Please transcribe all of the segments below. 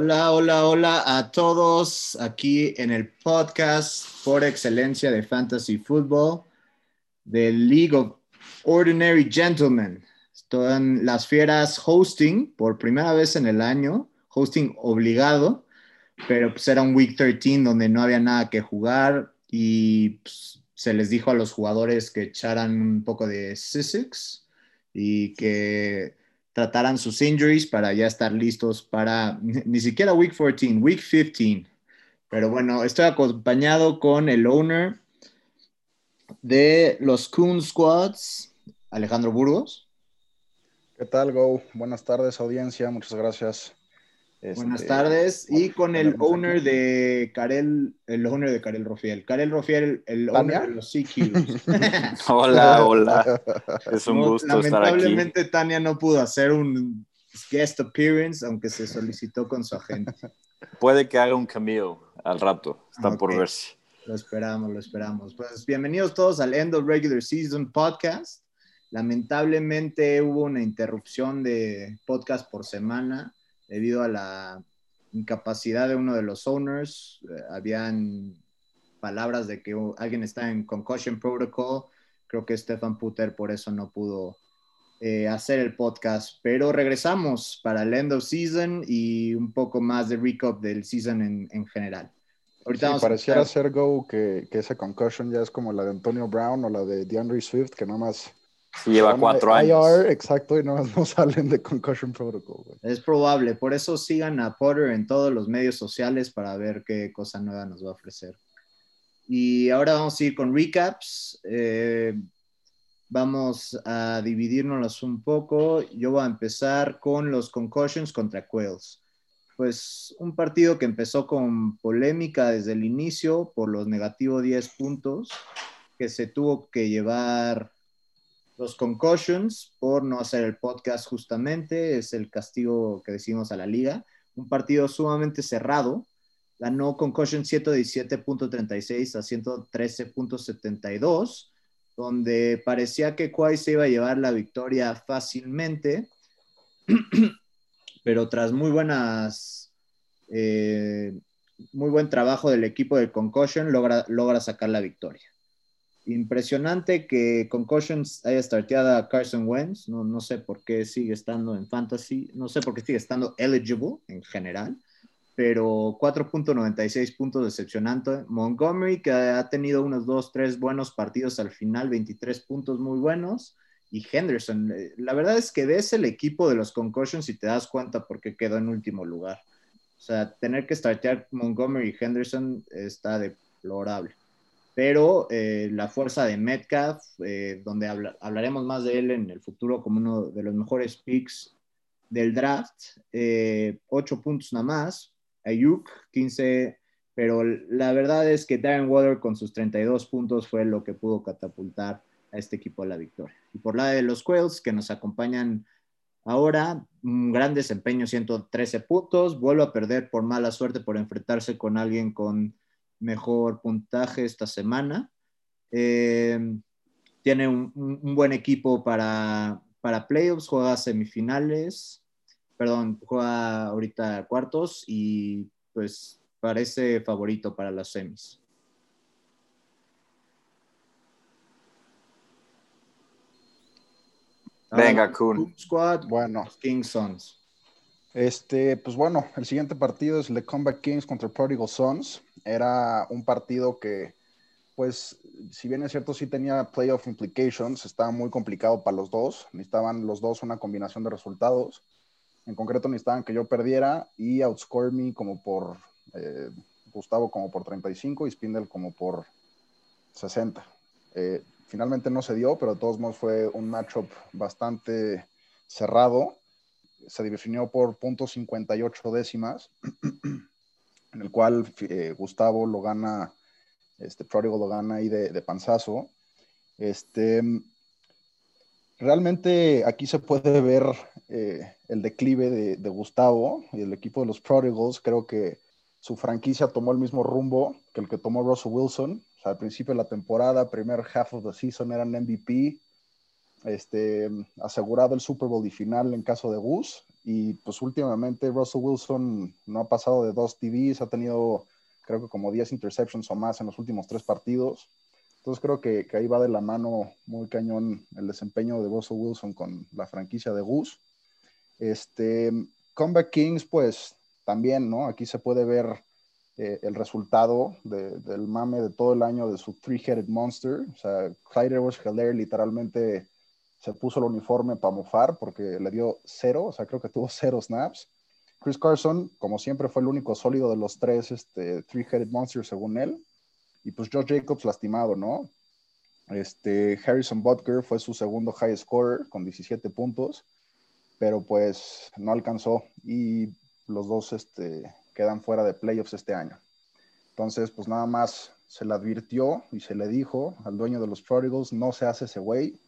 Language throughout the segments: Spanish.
Hola, hola, hola a todos aquí en el podcast por excelencia de Fantasy Football de League of Ordinary Gentlemen. Están las fieras hosting por primera vez en el año, hosting obligado, pero pues era un Week 13 donde no había nada que jugar y pues, se les dijo a los jugadores que echaran un poco de Sussex y que trataran sus injuries para ya estar listos para ni siquiera Week 14, Week 15. Pero bueno, estoy acompañado con el owner de los Coon Squads, Alejandro Burgos. ¿Qué tal, Go? Buenas tardes, audiencia. Muchas gracias. Buenas este, tardes. Y con el owner de Karel, el owner de Karel Rofiel. Karel Rofiel, el owner de los CQs. hola, hola. Es un gusto estar aquí. Lamentablemente Tania no pudo hacer un guest appearance, aunque se solicitó con su agente. Puede que haga un cameo al rato. Está por verse. Lo esperamos, lo esperamos. Pues bienvenidos todos al End of Regular Season Podcast. Lamentablemente hubo una interrupción de podcast por semana debido a la incapacidad de uno de los owners. Eh, habían palabras de que alguien está en concussion protocol. Creo que Stefan Puter por eso no pudo eh, hacer el podcast, pero regresamos para el end of season y un poco más de recap del season en, general. Ahorita pareciera ser Go que, que, esa concussion ya es como la de Antonio Brown o la de DeAndre Swift, que nada más lleva cuatro años. exacto, y no, no salen de Concussion Protocol. Es probable, por eso sigan a Potter en todos los medios sociales para ver qué cosa nueva nos va a ofrecer. Y ahora vamos a ir con recaps. Eh, vamos a dividirnos un poco. Yo voy a empezar con los concussions contra Quails. Pues un partido que empezó con polémica desde el inicio por los negativos 10 puntos, que se tuvo que llevar los concussions por no hacer el podcast justamente, es el castigo que decimos a la liga. Un partido sumamente cerrado, ganó concussion 117.36 a 113.72, donde parecía que Kwai se iba a llevar la victoria fácilmente, pero tras muy buenas, eh, muy buen trabajo del equipo del concussion, logra, logra sacar la victoria impresionante que Concussions haya starteado a Carson Wentz. No, no sé por qué sigue estando en fantasy. No sé por qué sigue estando eligible en general. Pero 4.96 puntos decepcionante. Montgomery, que ha tenido unos 2, 3 buenos partidos al final, 23 puntos muy buenos. Y Henderson, eh, la verdad es que ves el equipo de los Concussions y te das cuenta por qué quedó en último lugar. O sea, tener que startear Montgomery y Henderson está deplorable pero eh, la fuerza de Metcalf, eh, donde hablaremos más de él en el futuro como uno de los mejores picks del draft, eh, 8 puntos nada más, Ayuk 15, pero la verdad es que Darren Water con sus 32 puntos fue lo que pudo catapultar a este equipo a la victoria. Y por la de los Quails que nos acompañan ahora, un gran desempeño, 113 puntos, vuelvo a perder por mala suerte por enfrentarse con alguien con mejor puntaje esta semana. Eh, tiene un, buen equipo para, para playoffs, juega semifinales, perdón, juega ahorita cuartos y pues parece favorito para las semis. Venga, Kun. Squad, bueno. Kings Sons. Este, pues bueno, el siguiente partido es el Comeback Kings contra Prodigal Sons. Era un partido que, pues, si bien es cierto, sí tenía playoff implications, estaba muy complicado para los dos. Necesitaban los dos una combinación de resultados. En concreto, necesitaban que yo perdiera y outscore me como por eh, Gustavo como por 35 y Spindle como por 60. Eh, finalmente no se dio, pero de todos modos fue un matchup bastante cerrado. Se definió por puntos 58 décimas. en el cual eh, Gustavo lo gana, este Pródigo lo gana ahí de, panzazo. Este, realmente aquí se puede ver eh, el declive de, Gustavo y el equipo de los Prodigals. Creo que su franquicia tomó el mismo rumbo que el que tomó Russell Wilson. al principio de la temporada, primer half of the season eran MVP, este, asegurado el Super Bowl y final en caso de Gus, Y pues últimamente Russell Wilson no ha pasado de dos TVs, ha tenido creo que como 10 interceptions o más en los últimos tres partidos. Entonces creo que, que, ahí va de la mano muy cañón el desempeño de Russell Wilson con la franquicia de Goose. Este, Comeback Kings, pues también, ¿no? Aquí se puede ver eh, el resultado de, del mame de todo el año de su Three-Headed Monster. O sea, Clyde Edwards Heller literalmente se puso el uniforme para mofar porque le dio cero, o sea, creo que tuvo cero snaps. Chris Carson, como siempre, fue el único sólido de los tres este, Three-Headed Monsters, según él. Y pues Josh Jacobs lastimado, ¿no? Este, Harrison Butker fue su segundo high scorer con 17 puntos, pero pues no alcanzó y los dos este, quedan fuera de playoffs este año. Entonces, pues nada más se le advirtió y se le dijo al dueño de los Prodigals, no se hace ese güey.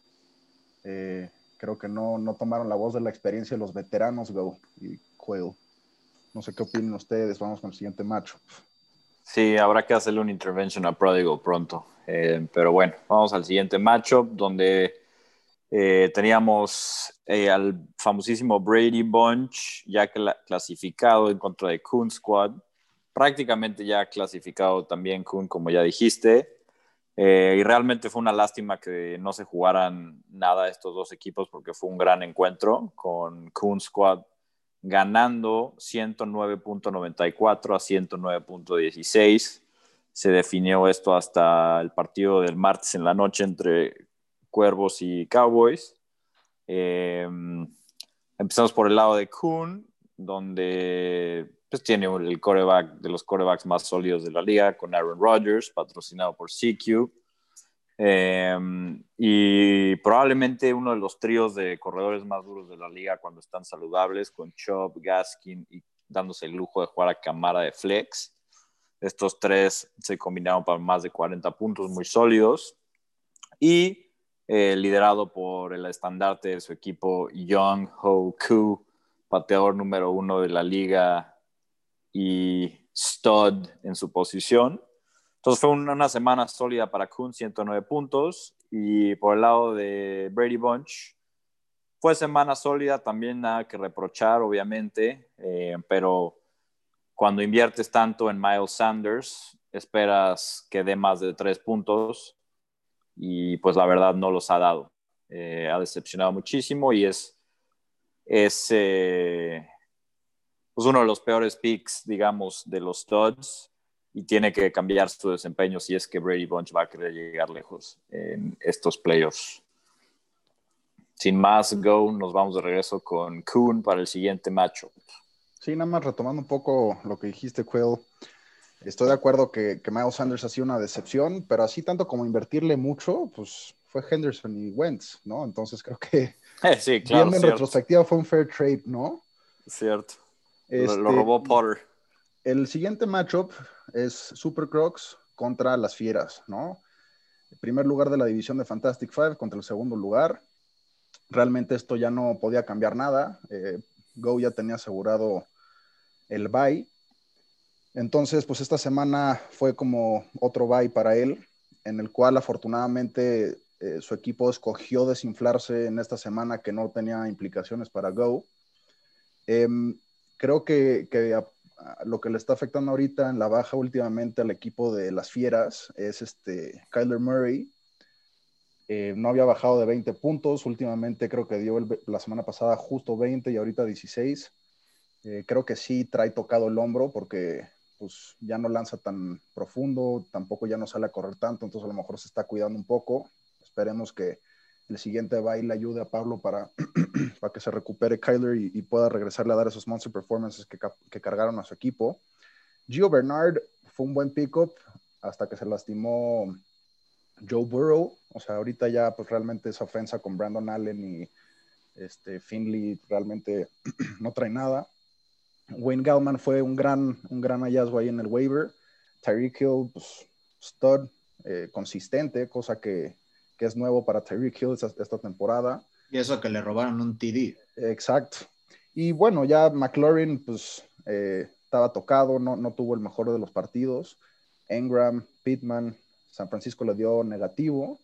Eh, creo que no, no tomaron la voz de la experiencia de los veteranos, Go y Quail. No sé qué opinan ustedes. Vamos con el siguiente macho. Sí, habrá que hacerle una intervention a Prodigal pronto. Eh, pero bueno, vamos al siguiente matchup donde eh, teníamos eh, al famosísimo Brady Bunch, ya clasificado en contra de Coon Squad. Prácticamente ya clasificado también Coon, como ya dijiste. Y realmente fue una lástima que no se jugaran nada estos dos equipos porque fue un gran encuentro con Coon Squad ganando 109.94 a 109.16. Se definió esto hasta el partido del martes en la noche entre Cuervos y Cowboys. Em, empezamos por el lado de Kuhn, donde pues, tiene el coreback de los corebacks más sólidos de la liga, con Aaron Rodgers, patrocinado por CQ. Em, y probablemente uno de los tríos de corredores más duros de la liga cuando están saludables, con Chubb, Gaskin y dándose el lujo de jugar a cámara de flex. Estos tres se combinaron para más de 40 puntos muy sólidos. Y eh, liderado por el estandarte de su equipo, Young Ho Koo, pateador número uno de la liga y stud en su posición. Entonces fue una, semana sólida para Kuhn, 109 puntos. Y por el lado de Brady Bunch, fue semana sólida, también nada que reprochar, obviamente, eh, pero cuando inviertes tanto en Miles Sanders, esperas que dé más de tres puntos y pues la verdad no los ha dado. Eh, ha decepcionado muchísimo y es, es eh, pues uno de los peores picks, digamos, de los studs y tiene que cambiar su desempeño si es que Brady Bunch va a querer llegar lejos en estos playoffs. Sin más, Go, nos vamos de regreso con Kuhn para el siguiente macho. Sí, nada más retomando un poco lo que dijiste, Quill. Estoy de acuerdo que, que Miles Sanders ha sido una decepción, pero así tanto como invertirle mucho, pues fue Henderson y Wentz, ¿no? Entonces creo que sí, claro, en retrospectiva fue un fair trade, ¿no? Cierto. lo, lo, este, robó Potter. El siguiente matchup es Super Crocs contra las Fieras, ¿no? El primer lugar de la división de Fantastic Five contra el segundo lugar. Realmente esto ya no podía cambiar nada. Eh, Go ya tenía asegurado el bye. Entonces, pues esta semana fue como otro bye para él, en el cual afortunadamente eh, su equipo escogió desinflarse en esta semana que no tenía implicaciones para Go. Em, creo que, lo que le está afectando ahorita en la baja últimamente al equipo de las Fieras es este Kyler Murray. Eh, no había bajado de 20 puntos, últimamente creo que dio la semana pasada justo 20 y ahorita 16. Eh, creo que sí trae tocado el hombro porque pues ya no lanza tan profundo, tampoco ya no sale a correr tanto, entonces a lo mejor se está cuidando un poco. Esperemos que el siguiente baile ayude a Pablo para, para que se recupere Kyler y, pueda regresarle a dar esos monster performances que, que, cargaron a su equipo. Gio Bernard fue un buen pickup hasta que se lastimó Joe Burrow. O sea, ahorita ya pues realmente esa ofensa con Brandon Allen y este, Finley realmente no trae nada. Wayne Gallman fue un gran, un gran hallazgo ahí en el waiver. Tyreek Hill, pues, stud, eh, consistente, cosa que, que es nuevo para Tyreek Hill esta, temporada. Y eso que le robaron un TD. Exacto. Y bueno, ya McLaurin pues eh, estaba tocado, no, no tuvo el mejor de los partidos. Engram, Pittman, San Francisco le dio negativo.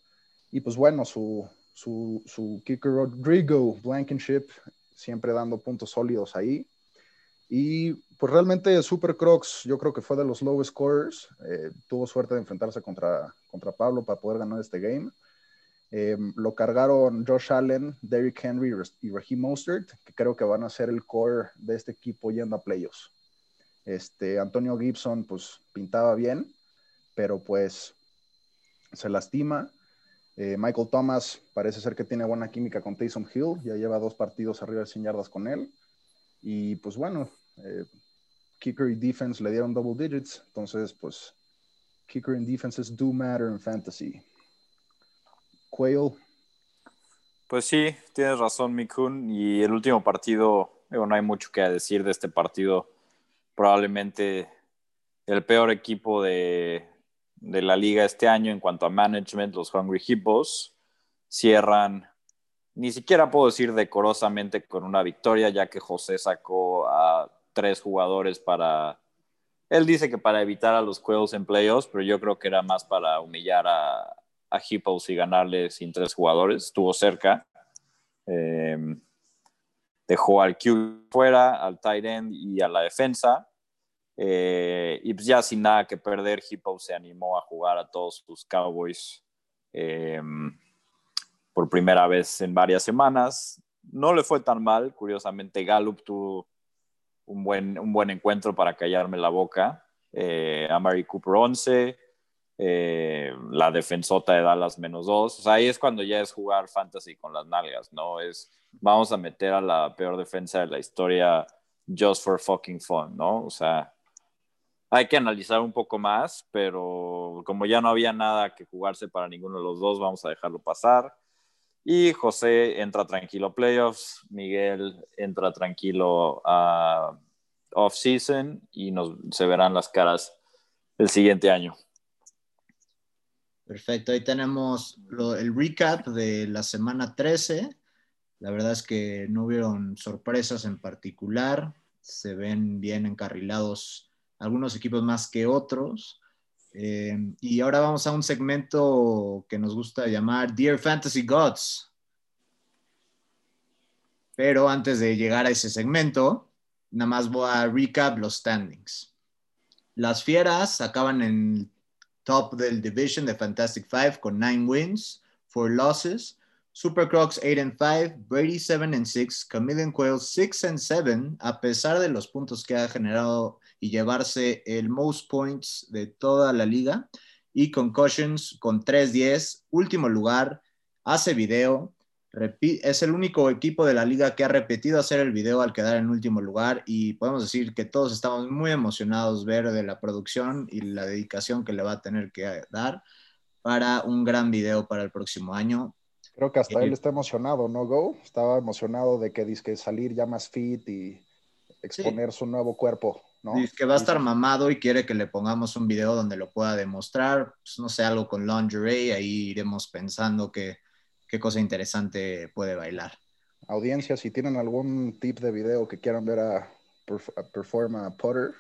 Y pues bueno, su, su, su kicker Rodrigo Blankenship siempre dando puntos sólidos ahí. Y pues realmente Super Crocs yo creo que fue de los low scorers. Eh, tuvo suerte de enfrentarse contra, contra Pablo para poder ganar este game. Eh, lo cargaron Josh Allen, Derrick Henry y Raheem Mostert, que creo que van a ser el core de este equipo yendo a playoffs. Este, Antonio Gibson pues pintaba bien, pero pues se lastima. Eh, Michael Thomas parece ser que tiene buena química con Taysom Hill, ya lleva dos partidos arriba de 100 yardas con él. Y pues bueno, eh, kicker y defense le dieron double digits, entonces pues kicker and defenses do matter in fantasy. Quail. Pues sí, tienes razón, Mikun. Y el último partido, no hay mucho que decir de este partido. Probablemente el peor equipo de, de la liga este año en cuanto a management, los Hungry Hippos, cierran ni siquiera puedo decir decorosamente con una victoria, ya que José sacó a tres jugadores para... Él dice que para evitar a los Quails en playoffs, pero yo creo que era más para humillar a, a Hippos y ganarle sin tres jugadores. Estuvo cerca. Em, dejó al Q fuera, al tight end y a la defensa. Eh, y pues ya sin nada que perder, Hippos se animó a jugar a todos sus Cowboys. Eh, por primera vez en varias semanas. No le fue tan mal, curiosamente Gallup tuvo un buen, un buen encuentro para callarme la boca. Eh, Amari Cooper 11, eh, la defensota de Dallas menos 2. O sea, ahí es cuando ya es jugar fantasy con las nalgas, ¿no? Es vamos a meter a la peor defensa de la historia just for fucking fun, ¿no? O sea, hay que analizar un poco más, pero como ya no había nada que jugarse para ninguno de los dos, vamos a dejarlo pasar. Y José entra tranquilo playoffs, Miguel entra tranquilo a off-season y nos, se verán las caras el siguiente año. Perfecto, ahí tenemos el recap de la semana 13. La verdad es que no hubieron sorpresas en particular, se ven bien encarrilados algunos equipos más que otros. Eh, y ahora vamos a un segmento que nos gusta llamar Dear Fantasy Gods. Pero antes de llegar a ese segmento, nada más voy a recap los standings. Las Fieras acaban en top del division de Fantastic Five con 9 wins, 4 losses. Super Crocs 8 and 5, Brady 7 and 6, Chameleon Quail 6 and 7, a pesar de los puntos que ha generado y llevarse el most points de toda la liga. Y Concussions con 3-10, último lugar, hace video. Es el único equipo de la liga que ha repetido hacer el video al quedar en último lugar y podemos decir que todos estamos muy emocionados ver de la producción y la dedicación que le va a tener que dar para un gran video para el próximo año. Creo que hasta él está emocionado, ¿no, Go? Estaba emocionado de que, que salir ya más fit y exponer su nuevo cuerpo. ¿no? que va a estar mamado y quiere que le pongamos un video donde lo pueda demostrar, pues, no sé, algo con lingerie, ahí iremos pensando qué cosa interesante puede bailar. Audiencia, si tienen algún tip de video que quieran ver a, Performa Potter.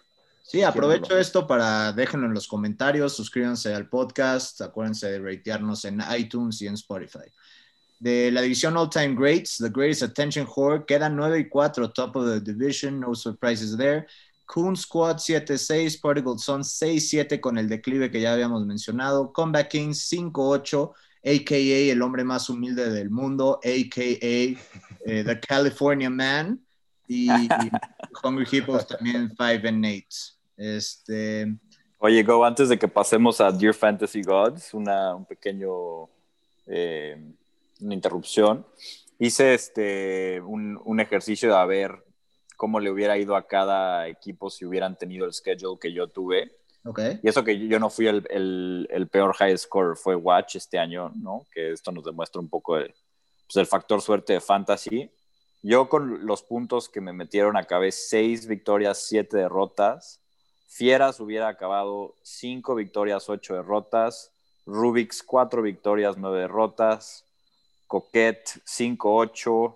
Sí, aprovecho esto para déjenlo en los comentarios, suscríbanse al podcast, acuérdense de ratearnos en iTunes y en Spotify. De la división All Time Greats, The Greatest Attention Whore, quedan 9 y 4, top of the division, no surprises there. Coon Squad 7-6, Particle Son 6-7 con el declive que ya habíamos mencionado, Comeback Kings 5-8, a.k.a. el hombre más humilde del mundo, a.k.a. Eh, The California Man, y, Hungry Hippos también 5 and 8. Este... Oye, Go, antes de que pasemos a Dear Fantasy Gods, una, un pequeño, eh, una interrupción. Hice este, un, un ejercicio de ver cómo le hubiera ido a cada equipo si hubieran tenido el schedule que yo tuve. Y eso que yo no fui el, peor high score, fue Watch este año, ¿no? Que esto nos demuestra un poco el, pues el factor suerte de fantasy. Yo con los puntos que me metieron acabé seis victorias, siete derrotas. Fieras hubiera acabado cinco victorias, ocho derrotas. Rubix, cuatro victorias, nueve derrotas. Coquette, 5-8.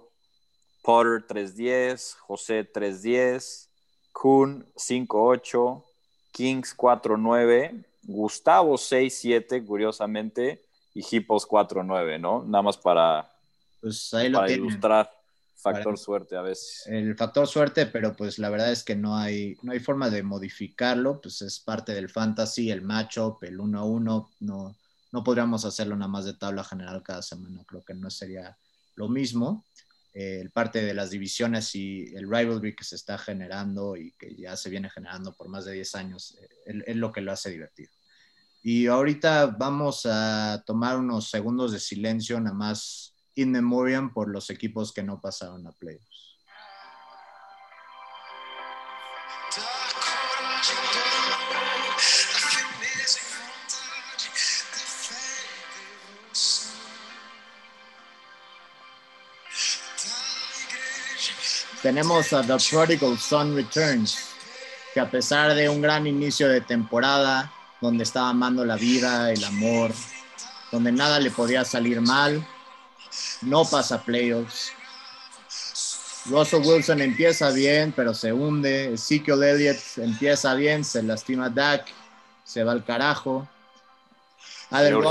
Potter 310, José 310, Kuhn 58, Kings 49, Gustavo 67, curiosamente, y Hippos 49, ¿no? Nada más para, pues ahí lo ilustrar. Factor suerte a veces. El factor suerte, pero pues la verdad es que no hay, no hay forma de modificarlo, pues es parte del fantasy, el matchup, el 1 a 1, no, no podríamos hacerlo nada más de tabla general cada semana, creo que no sería lo mismo. El parte de las divisiones y el rivalry que se está generando y que ya se viene generando por más de 10 años eh, es lo que lo hace divertido. Y ahorita vamos a tomar unos segundos de silencio, nada más in memoriam por los equipos que no pasaron a playoffs. Tenemos a The Prodigal Son Returns, que a pesar de un gran inicio de temporada, donde estaba amando la vida, el amor, donde nada le podía salir mal, no pasa playoffs. Russell Wilson empieza bien, pero se hunde. Ezekiel Elliott empieza bien, se lastima Dak, se va al carajo.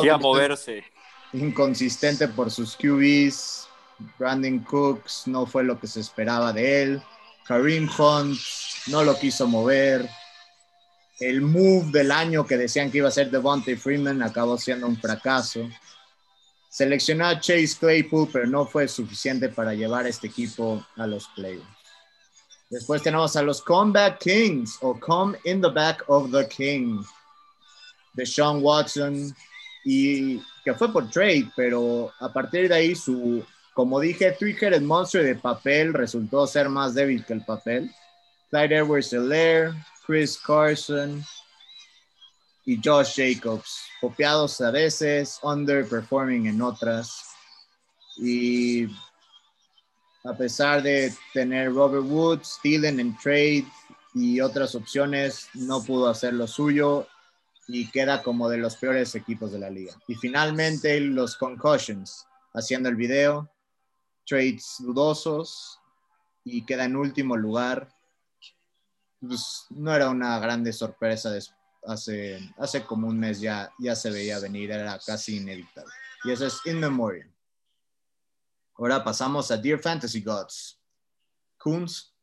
a moverse. Inconsistente por sus QBs. Brandon Cooks no fue lo que se esperaba de él. Kareem Hunt no lo quiso mover. El move del año que decían que iba a ser Devontae Freeman acabó siendo un fracaso. Seleccionó a Chase Claypool, pero no fue suficiente para llevar a este equipo a los playoffs. Después tenemos a los Comeback Kings o Come in the Back of the King de Sean Watson y que fue por trade, pero a partir de ahí su, como dije, Three-Headed Monster de papel resultó ser más débil que el papel. Clyde edwards Chris Carson, y Josh Jacobs, copiados a veces, underperforming en otras. Y a pesar de tener Robert Woods, Steelen en trade y otras opciones, no pudo hacer lo suyo y queda como de los peores equipos de la liga. Y finalmente los concussions, haciendo el video, trades dudosos y queda en último lugar. Pues, no era una grande sorpresa hace, hace como un mes ya, ya se veía venir, era casi inevitable. Y eso es In Memoriam. Ahora pasamos a Dear Fantasy Gods. Kunz.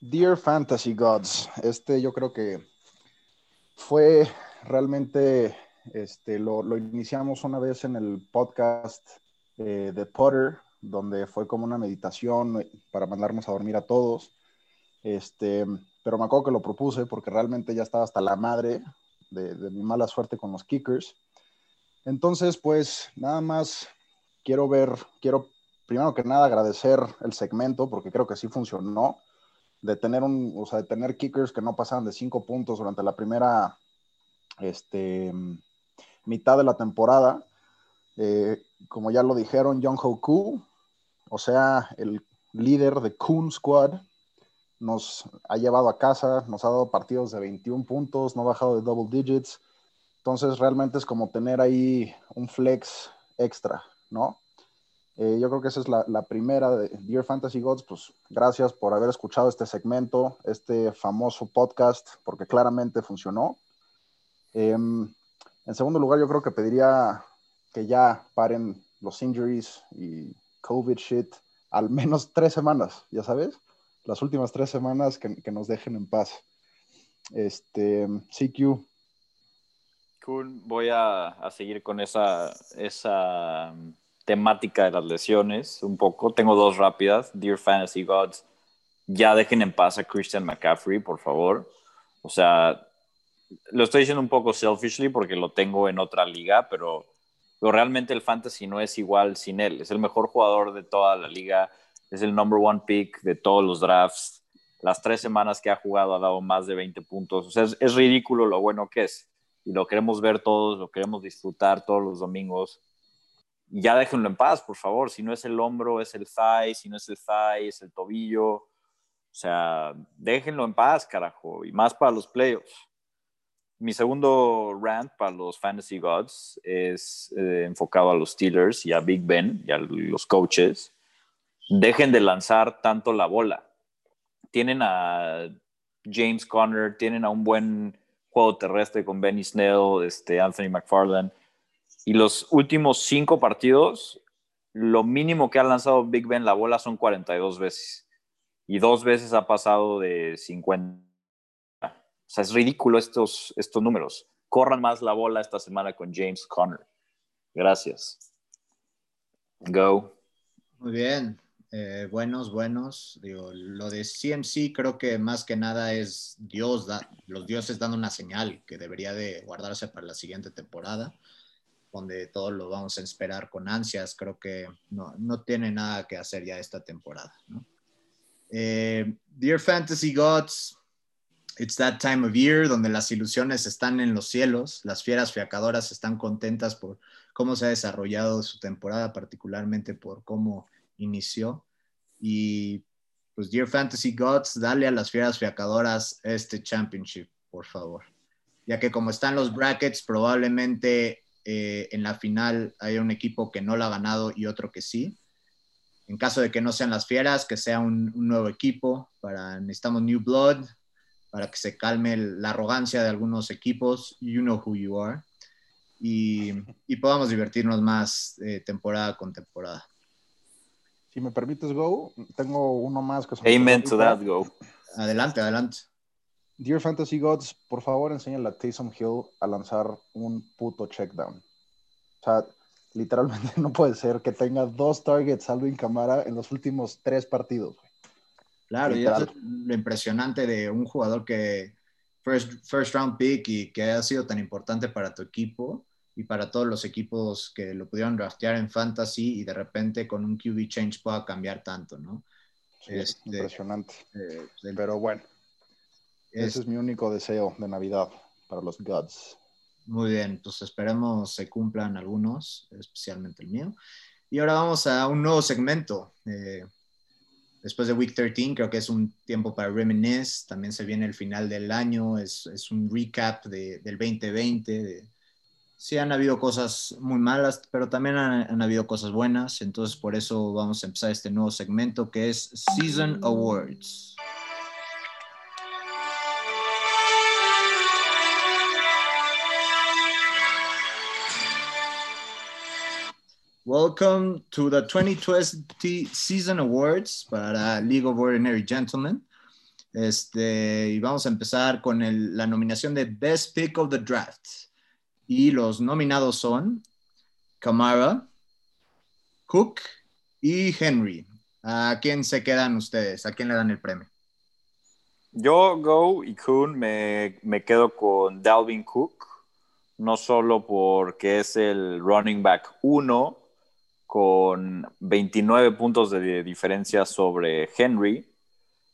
Dear Fantasy Gods, este yo creo que fue realmente, este, lo iniciamos una vez en el podcast eh, de Potter, donde fue como una meditación para mandarnos a dormir a todos. Este, pero me acuerdo que lo propuse porque realmente ya estaba hasta la madre de, mi mala suerte con los kickers. Entonces, pues nada más quiero ver, quiero primero que nada agradecer el segmento porque creo que sí funcionó, de tener, un, o sea, de tener kickers que no pasaban de cinco puntos durante la primera este, mitad de la temporada. Eh, como ya lo dijeron, John Hoku, o sea, el líder de Coon Squad, nos ha llevado a casa, nos ha dado partidos de 21 puntos, no ha bajado de double digits. Entonces realmente es como tener ahí un flex extra, ¿no? Eh, yo creo que esa es la, primera de Dear Fantasy Gods. Pues gracias por haber escuchado este segmento, este famoso podcast, porque claramente funcionó. Em, en segundo lugar, yo creo que pediría que ya paren los injuries y COVID shit al menos tres semanas, ya sabes las últimas tres semanas que, nos dejen en paz. Este, CQ. Cool, voy a, seguir con esa, esa um, temática de las lesiones un poco. Tengo dos rápidas. Dear Fantasy Gods, ya dejen en paz a Christian McCaffrey, por favor. O sea, lo estoy diciendo un poco selfishly porque lo tengo en otra liga, pero, pero realmente el fantasy no es igual sin él. Es el mejor jugador de toda la liga es el number one pick de todos los drafts. Las tres semanas que ha jugado ha dado más de 20 puntos. O sea, es, ridículo lo bueno que es. Y lo queremos ver todos, lo queremos disfrutar todos los domingos. Ya déjenlo en paz, por favor. Si no es el hombro, es el thigh. Si no es el thigh, es el tobillo. O sea, déjenlo en paz, carajo. Y más para los playoffs. Mi segundo rant para los Fantasy Gods es eh, enfocado a los Steelers y a Big Ben y a los coaches dejen de lanzar tanto la bola. Tienen a James Conner, tienen a un buen juego terrestre con Benny Snell, este, Anthony McFarland. Y los últimos cinco partidos lo mínimo que ha lanzado Big Ben la bola son 42 veces. Y dos veces ha pasado de 50. O sea, es ridículo estos, estos números. Corran más la bola esta semana con James Conner. Gracias. Go. Muy bien. Eh, buenos, buenos. Digo, lo de CMC creo que más que nada es Dios, los dioses dando una señal que debería de guardarse para la siguiente temporada, donde todos lo vamos a esperar con ansias. Creo que no, no tiene nada que hacer ya esta temporada. Eh, Dear Fantasy Gods, it's that time of year donde las ilusiones están en los cielos, las fieras fiacadoras están contentas por cómo se ha desarrollado su temporada, particularmente por cómo inició. Y pues, Dear Fantasy Gods, dale a las fieras fiacadoras este championship, por favor. Ya que como están los brackets, probablemente eh, en la final hay un equipo que no la ha ganado y otro que sí. En caso de que no sean las fieras, que sea un, nuevo equipo. Para, necesitamos New Blood para que se calme la arrogancia de algunos equipos. You know who you are. Y, podamos divertirnos más eh, temporada con temporada. Si me permites, Go, tengo uno más que Amen to that, Go. Adelante, adelante. Dear Fantasy Gods, por favor enséñale a Taysom Hill a lanzar un puto checkdown. O sea, literalmente no puede ser que tenga dos targets Alvin Camara en los últimos tres partidos. Claro, y eso es lo impresionante de un jugador que first, first round pick y que ha sido tan importante para tu equipo y para todos los equipos que lo pudieron draftear en fantasy y de repente con un QB change pueda cambiar tanto, ¿no? es este, impresionante. Eh, Pero bueno, ese es mi único deseo de Navidad para los Gods. Muy bien, pues esperemos se cumplan algunos, especialmente el mío. Y ahora vamos a un nuevo segmento. Eh, después de Week 13, creo que es un tiempo para reminisce. También se viene el final del año, es, un recap de, del 2020, de, sí han habido cosas muy malas, pero también han, habido cosas buenas. Entonces, por eso vamos a empezar este nuevo segmento que es Season Awards. Welcome to the 2020 Season Awards para League of Ordinary Gentlemen. Este, y vamos a empezar con la nominación de Best Pick of the Draft. Y los nominados son Kamara, Cook y Henry. ¿A quién se quedan ustedes? ¿A quién le dan el premio? Yo, Go y Kuhn, me, me quedo con Dalvin Cook, no solo porque es el running back 1 con 29 puntos de diferencia sobre Henry,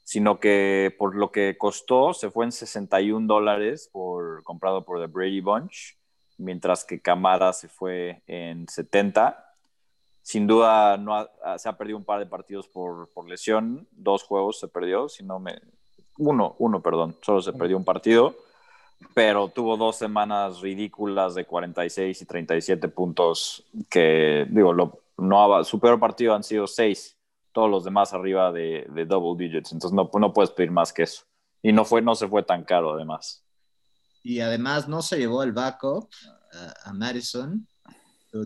sino que por lo que costó, se fue en 61 dólares por, comprado por The Brady Bunch mientras que Camara se fue en 70. Sin duda no se ha perdido un par de partidos por, lesión, dos juegos se perdió, si me... Uno, uno, perdón, solo se perdió un partido, pero tuvo dos semanas ridículas de 46 y 37 puntos que, digo, lo, no, su peor partido han sido seis, todos los demás arriba de, double digits, entonces no, no puedes pedir más que eso. Y no, fue, no se fue tan caro además y además no se llevó el backup a, Madison.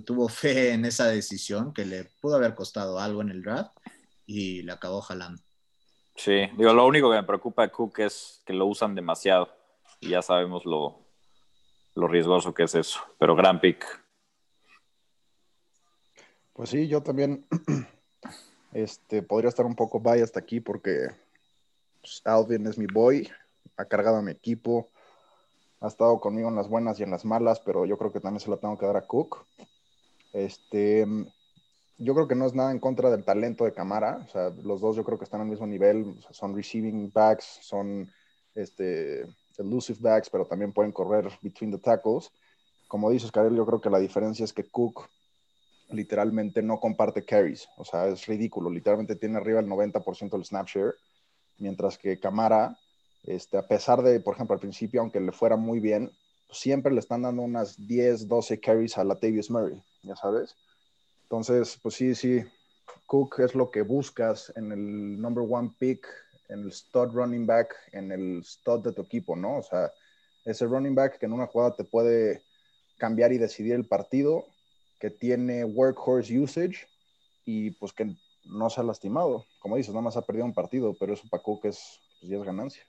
Tuvo fe en esa decisión que le pudo haber costado algo en el draft y le acabó jalando. Sí, digo, lo único que me preocupa de Cook es que lo usan demasiado y ya sabemos lo, lo riesgoso que es eso, pero gran pick. Pues sí, yo también este, podría estar un poco biased aquí porque pues, Alvin es mi boy, ha cargado a mi equipo, ha estado conmigo en las buenas y en las malas, pero yo creo que también se la tengo que dar a Cook. Este, yo creo que no es nada en contra del talento de Camara, o sea, los dos yo creo que están al mismo nivel, son receiving backs, son este, elusive backs, pero también pueden correr between the tackles. Como dices, Karel, yo creo que la diferencia es que Cook literalmente no comparte carries, o sea, es ridículo, literalmente tiene arriba el 90% del snap share, mientras que Camara este, a pesar de, por ejemplo, al principio, aunque le fuera muy bien, siempre le están dando unas 10, 12 carries a Latavius Murray, ya sabes. Entonces, pues sí, sí, Cook es lo que buscas en el number one pick, en el stud running back, en el stud de tu equipo, ¿no? O sea, ese running back que en una jugada te puede cambiar y decidir el partido, que tiene workhorse usage y pues que no se ha lastimado. Como dices, nada más ha perdido un partido, pero eso para Cook es, pues, ya es ganancia.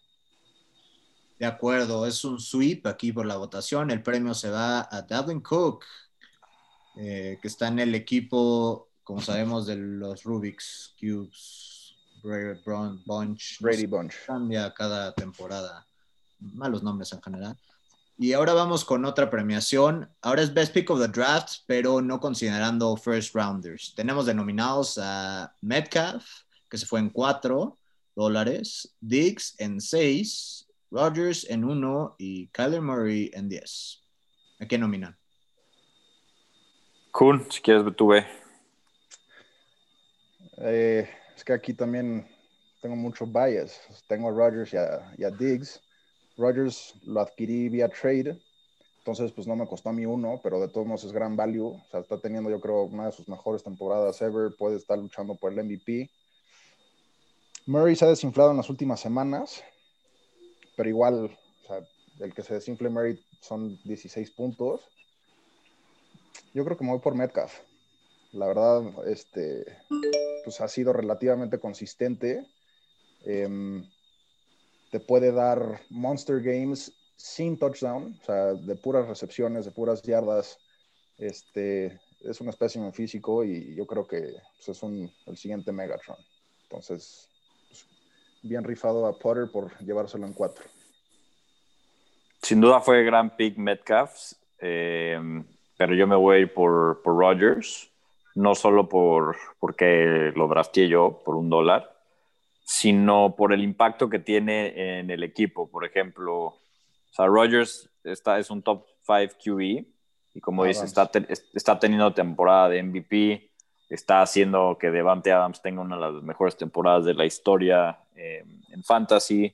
De acuerdo, es un sweep aquí por la votación. El premio se va a Dalvin Cook, eh, que está en el equipo, como sabemos, de los Rubik's Cubes, Brady Bunch. Brady Bunch. Cambia cada temporada. Malos nombres en general. Y ahora vamos con otra premiación. Ahora es Best Pick of the Draft, pero no considerando First Rounders. Tenemos denominados a Metcalf, que se fue en 4 dólares, Diggs en 6, Rogers en 1 y Kyler Murray en 10. ¿A qué nominan? Kun, si quieres, tú ve. Eh, es que aquí también tengo mucho bias. Tengo a Rogers y a Diggs. Rogers lo adquirí vía trade, entonces pues no me costó a mí uno, pero de todos modos es gran value. O sea, está teniendo yo creo una de sus mejores temporadas ever, puede estar luchando por el MVP. Murray se ha desinflado en las últimas semanas, pero igual, o sea, el que se desinfle Murray son 16 puntos. Yo creo que me voy por Metcalf. La verdad, este, pues ha sido relativamente consistente. Eh, te puede dar Monster Games sin touchdown, o sea, de puras recepciones, de puras yardas. Este, es un espécimen físico y yo creo que pues, es un, el siguiente Megatron. Entonces, pues, bien rifado a Potter por llevárselo en cuatro. Sin duda fue gran pick Metcalf, eh, pero yo me voy por, por Rogers, no solo por, porque lo drafté yo por un dólar, sino por el impacto que tiene en el equipo. Por ejemplo, o sea, Rodgers está, es un top 5 QB y como dice, está, está teniendo temporada de MVP, está haciendo que Devante Adams tenga una de las mejores temporadas de la historia eh, en fantasy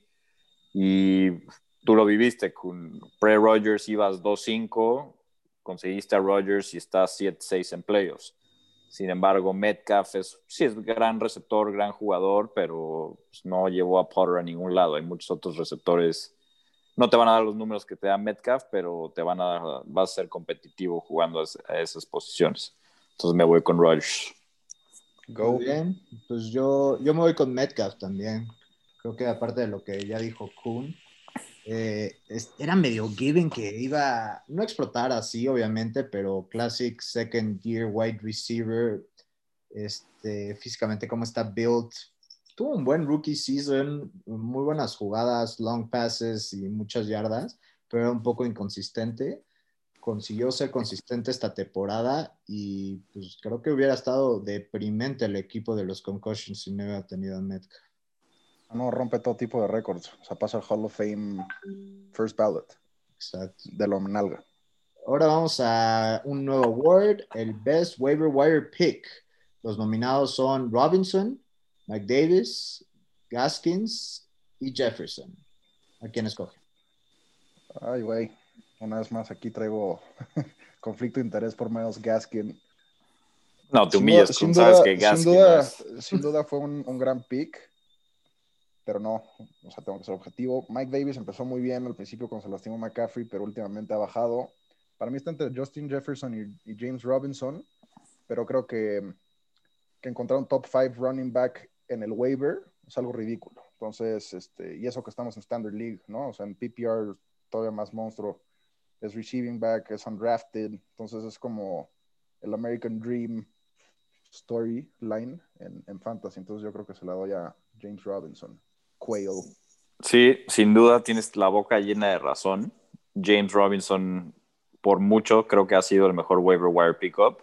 y tú lo viviste con pre-Rodgers ibas 2-5, conseguiste a Rodgers y estás 7-6 en playoffs. Sin embargo, Metcalf es, sí es gran receptor, gran jugador, pero pues, no llevó a Potter a ningún lado. Hay muchos otros receptores. No te van a dar los números que te da Metcalf, pero te van a vas a ser competitivo jugando a, esas posiciones. Entonces me voy con Rodgers. Go. bien, pues yo, yo me voy con Metcalf también. Creo que aparte de lo que ya dijo Kuhn, eh, era medio given que iba, no explotar así, obviamente, pero classic second year wide receiver, este, físicamente cómo está built. Tuvo un buen rookie season, muy buenas jugadas, long passes y muchas yardas, pero era un poco inconsistente. Consiguió ser consistente esta temporada y pues creo que hubiera estado deprimente el equipo de los concussions si no hubiera tenido a Metcalf. No, rompe todo tipo de récords. O sea, pasa al Hall of Fame First Ballot. Exacto. De lo nalga. Ahora vamos a un nuevo award, el Best Waiver Wire Pick. Los nominados son Robinson, McDavis, Gaskins y Jefferson. ¿A quién escoge? Ay, güey. Una vez más aquí traigo conflicto de interés por Miles Gaskin. No, te humillas, sin, sabes que Gaskin. Sin duda, sin duda fue un, un gran pick pero no, o sea, tengo que ser objetivo. Mike Davis empezó muy bien al principio cuando se lastimó McCaffrey, pero últimamente ha bajado. Para mí está entre Justin Jefferson y, James Robinson, pero creo que, que encontrar un top 5 running back en el waiver es algo ridículo. Entonces, este, y eso que estamos en Standard League, ¿no? O sea, en PPR todavía más monstruo. Es receiving back, es undrafted, entonces es como el American Dream storyline en, en fantasy. Entonces yo creo que se la doy a James Robinson. Sí, sin duda tienes la boca llena de razón. James Robinson, por mucho, creo que ha sido el mejor waiver wire pickup.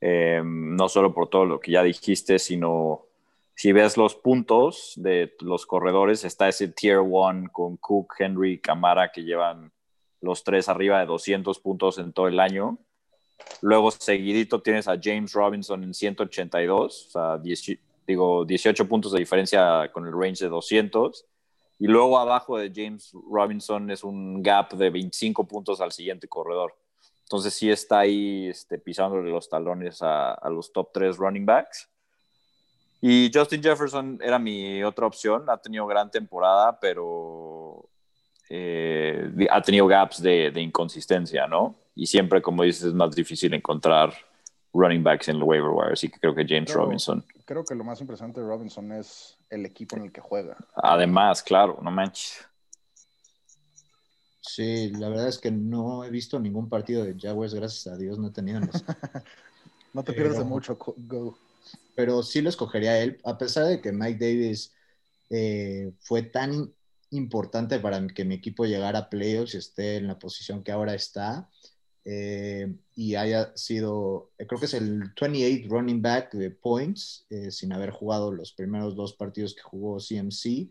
Em, no solo por todo lo que ya dijiste, sino si ves los puntos de los corredores, está ese tier one con Cook, Henry, Camara, que llevan los tres arriba de 200 puntos en todo el año. Luego, seguidito, tienes a James Robinson en 182, o sea, digo, 18 puntos de diferencia con el range de 200. Y luego abajo de James Robinson es un gap de 25 puntos al siguiente corredor. Entonces sí está ahí este, pisándole los talones a, los top 3 running backs. Y Justin Jefferson era mi otra opción. Ha tenido gran temporada, pero eh, ha tenido gaps de, de, inconsistencia, ¿no? Y siempre, como dices, es más difícil encontrar running backs en el waiver wire, así que creo que James Robinson. Creo que lo más impresionante de Robinson es el equipo en el que juega. Además, claro, no manches. Sí, la verdad es que no he visto ningún partido de Jaguars, gracias a Dios, no he tenido. no te pierdes de mucho, go. Pero sí lo escogería él, a pesar de que Mike Davis eh, fue tan importante para que mi equipo llegara a playoffs y esté en la posición que ahora está. Eh, y haya sido, eh, creo que es el 28 running back de points, sin haber jugado los primeros dos partidos que jugó CMC.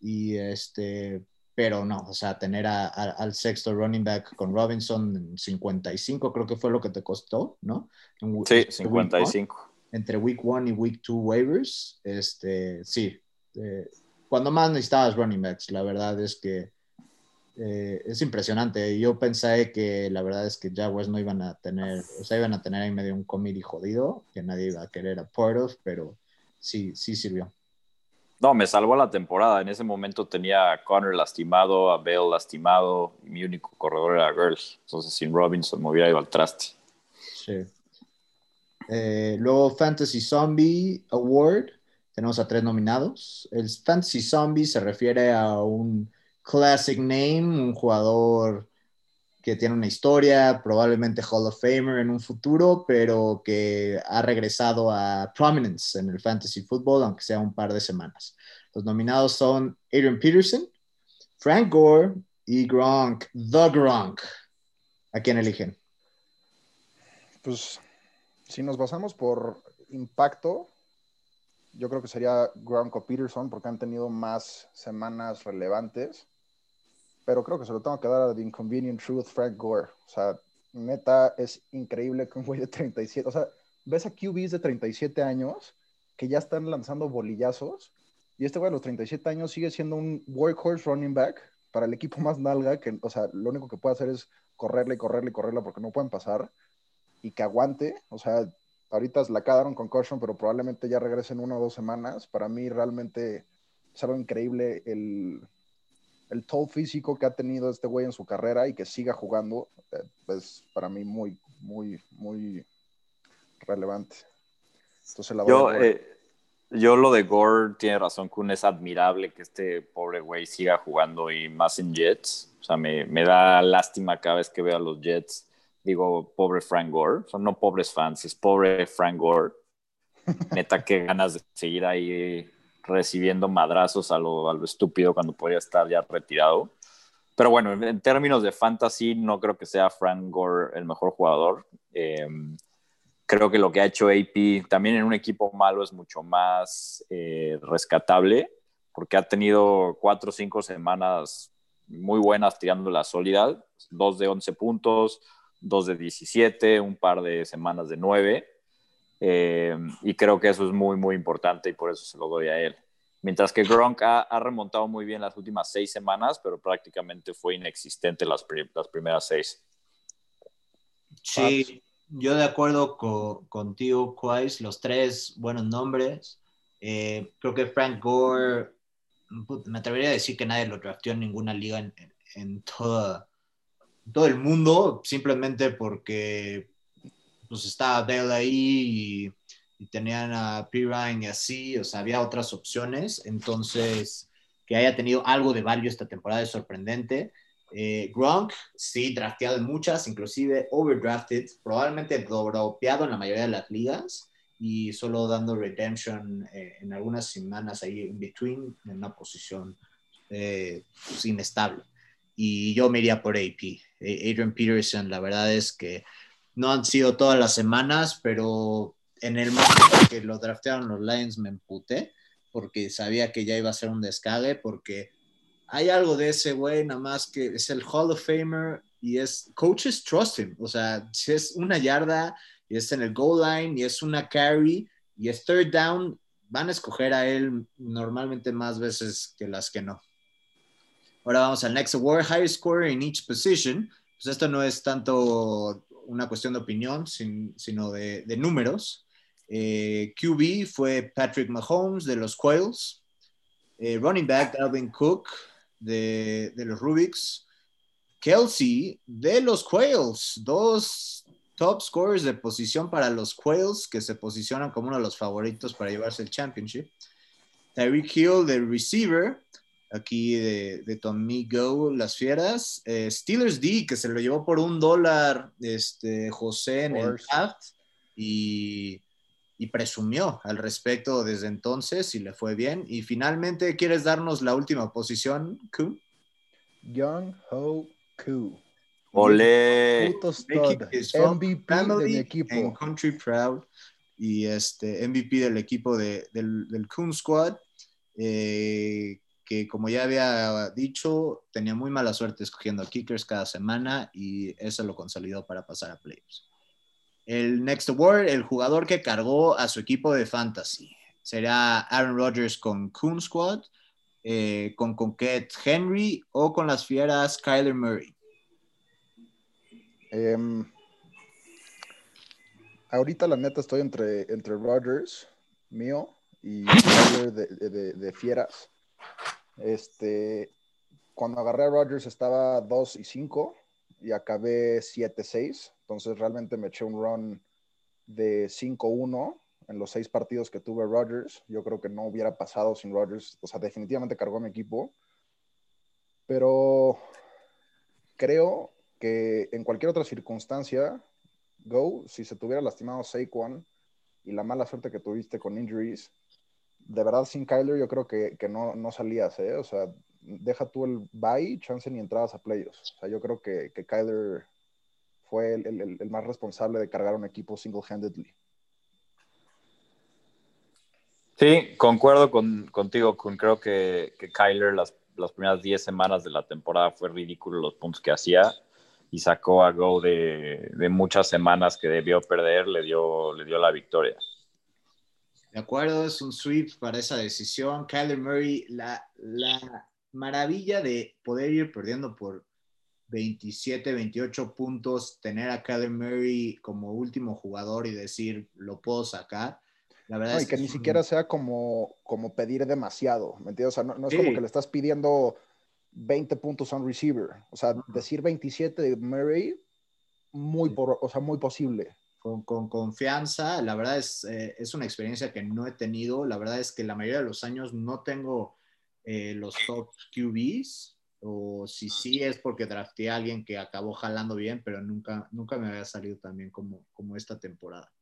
Y este, pero no, o sea, tener al sexto running back con Robinson en 55 creo que fue lo que te costó, ¿no? sí, 55. entre week one y week two waivers, este, sí. Eh, cuando más necesitabas running backs, la verdad es que eh, es impresionante. Yo pensé que la verdad es que Jaguars no iban a tener, o sea, iban a tener ahí medio un committee jodido, que nadie iba a querer a part of, pero sí, sí sirvió. No, me salvó la temporada. En ese momento tenía a Connor lastimado, a Bell lastimado, y mi único corredor era Girls. Entonces, sin Robinson me hubiera ido al traste. Sí. Eh, luego, Fantasy Zombie Award. Tenemos a tres nominados. El Fantasy Zombie se refiere a un classic name, un jugador que tiene una historia, probablemente Hall of Famer en un futuro, pero que ha regresado a prominence en el fantasy football, aunque sea un par de semanas. Los nominados son Adrian Peterson, Frank Gore y Gronk, The Gronk. ¿A quién eligen? Pues si nos basamos por impacto, yo creo que sería Gronk o Peterson porque han tenido más semanas relevantes pero creo que se lo tengo que dar a The Inconvenient Truth, Frank Gore. O sea, neta, es increíble que un güey de 37, o sea, ves a QBs de 37 años que ya están lanzando bolillazos y este güey a los 37 años sigue siendo un workhorse running back para el equipo más nalga, que, o sea, lo único que puede hacer es correrle y correrle y correrle porque no pueden pasar y que aguante, o sea, ahorita la cagaron con caution, pero probablemente ya regresen una o dos semanas. Para mí realmente es algo increíble el, el toll físico que ha tenido este güey en su carrera y que siga jugando eh, es para mí muy, muy, muy relevante. Entonces, la yo, eh, yo lo de Gore tiene razón, Kun, es admirable que este pobre güey siga jugando y más en Jets. O sea, me, me da lástima cada vez que veo a los Jets. Digo, pobre Frank Gore. Son no pobres fans, es pobre Frank Gore. Neta, qué ganas de seguir ahí recibiendo madrazos a lo, a lo estúpido cuando podría estar ya retirado. Pero bueno, en términos de fantasy, no creo que sea Frank Gore el mejor jugador. Em, creo que lo que ha hecho AP también en un equipo malo es mucho más eh, rescatable, porque ha tenido cuatro o cinco semanas muy buenas tirando la sólida, dos de 11 puntos, dos de 17, un par de semanas de 9. Eh, y creo que eso es muy, muy importante y por eso se lo doy a él. Mientras que Gronk ha, remontado muy bien las últimas seis semanas, pero prácticamente fue inexistente las, las primeras seis. Sí, yo de acuerdo contigo, Quais, los tres buenos nombres. Eh, creo que Frank Gore, me atrevería a decir que nadie lo drafteó en ninguna liga en, en todo el mundo, simplemente porque pues estaba Bell ahí y, tenían a Pirine y así, o sea, había otras opciones, entonces que haya tenido algo de value esta temporada es sorprendente. Eh, Gronk, sí, drafteado en muchas, inclusive overdrafted, probablemente dropeado en la mayoría de las ligas y solo dando redemption eh, en algunas semanas ahí en between, en una posición eh, pues, inestable. Y yo me iría por AP. Adrian Peterson, la verdad es que no han sido todas las semanas, pero en el momento que lo draftearon los Lions me emputé porque sabía que ya iba a ser un descague, porque hay algo de ese güey, nada más que es el Hall of Famer y es coaches trust him, o sea, si es una yarda y es en el goal line y es una carry y es third down, van a escoger a él normalmente más veces que las que no. Ahora vamos al next award, high scorer in each position. Pues esto no es tanto una cuestión de opinión, sino de, números. Eh, QB fue Patrick Mahomes de los Quails. Eh, running back Alvin Cook de, los Rubiks. Kelsey de los Quails. Dos top scorers de posición para los Quails, que se posicionan como uno de los favoritos para llevarse el championship. Tyreek Hill, de receiver, aquí de, de tu amigo Las Fieras. Eh, Steelers D, que se lo llevó por un dólar este, José en el draft y, y, presumió al respecto desde entonces y le fue bien. Y finalmente, ¿quieres darnos la última posición, Ku? Young Ho Koo. Ole. MVP de mi equipo. Country Proud y este MVP del equipo de, del, del Coon Squad. Eh, que como ya había dicho, tenía muy mala suerte escogiendo kickers cada semana y eso lo consolidó para pasar a playoffs. El next award, el jugador que cargó a su equipo de fantasy, será Aaron Rodgers con Coon Squad, eh, con Conquet Henry o con las fieras Kyler Murray. Em, ahorita la neta estoy entre, entre Rodgers, mío, y de, de fieras. Este, cuando agarré a Rodgers estaba 2 y 5 y acabé 7-6. Entonces realmente me eché un run de 5-1 en los seis partidos que tuve Rodgers. Yo creo que no hubiera pasado sin Rodgers. O sea, definitivamente cargó a mi equipo. Pero creo que en cualquier otra circunstancia, Go, si se tuviera lastimado Saquon y la mala suerte que tuviste con injuries, de verdad sin Kyler yo creo que, no, no, salías, ¿eh? O sea, deja tú el bye, chance ni entradas a playoffs. O sea, yo creo que, que Kyler fue el, más responsable de cargar un equipo single-handedly. Sí, concuerdo con, contigo, creo que, que Kyler las, las primeras 10 semanas de la temporada fue ridículo los puntos que hacía y sacó a Go de, de muchas semanas que debió perder, le dio, le dio la victoria. De acuerdo, es un sweep para esa decisión. Kyler Murray, la, la maravilla de poder ir perdiendo por 27, 28 puntos, tener a Kyler Murray como último jugador y decir, lo puedo sacar. La verdad es que, ni siquiera sea como, como pedir demasiado, ¿me entiendes? O sea, no, es como que le estás pidiendo 20 puntos a un receiver. O sea, decir 27 de Murray, muy, por, o sea, muy posible con, confianza. La verdad es, eh, es una experiencia que no he tenido. La verdad es que la mayoría de los años no tengo eh, los top QBs. O si sí es porque drafté a alguien que acabó jalando bien, pero nunca, nunca me había salido tan bien como, como esta temporada.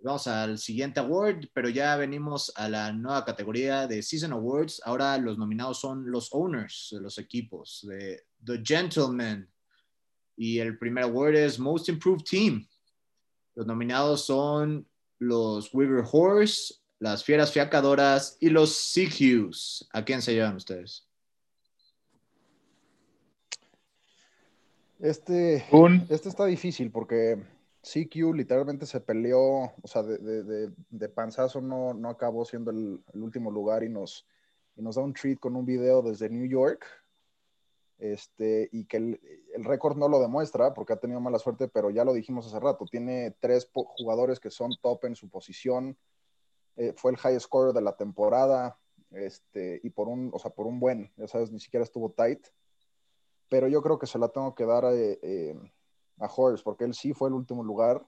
Vamos al siguiente award, pero ya venimos a la nueva categoría de Season Awards. Ahora los nominados son los owners de los equipos, de The Gentlemen. Y el primer award es Most Improved Team. Los nominados son los Weaver Horse, las Fieras Fiacadoras y los CQs. ¿A quién se llevan ustedes? Este, este está difícil porque CQ literalmente se peleó, o sea, de, panzazo no, no, acabó siendo el, último lugar y nos, y nos da un treat con un video desde New York este, y que el, récord no lo demuestra porque ha tenido mala suerte, pero ya lo dijimos hace rato, tiene tres jugadores que son top en su posición, eh, fue el high scorer de la temporada, este, y por un, o sea, por un buen, ya sabes, ni siquiera estuvo tight, pero yo creo que se la tengo que dar a, eh, a Horst, porque él sí fue el último lugar,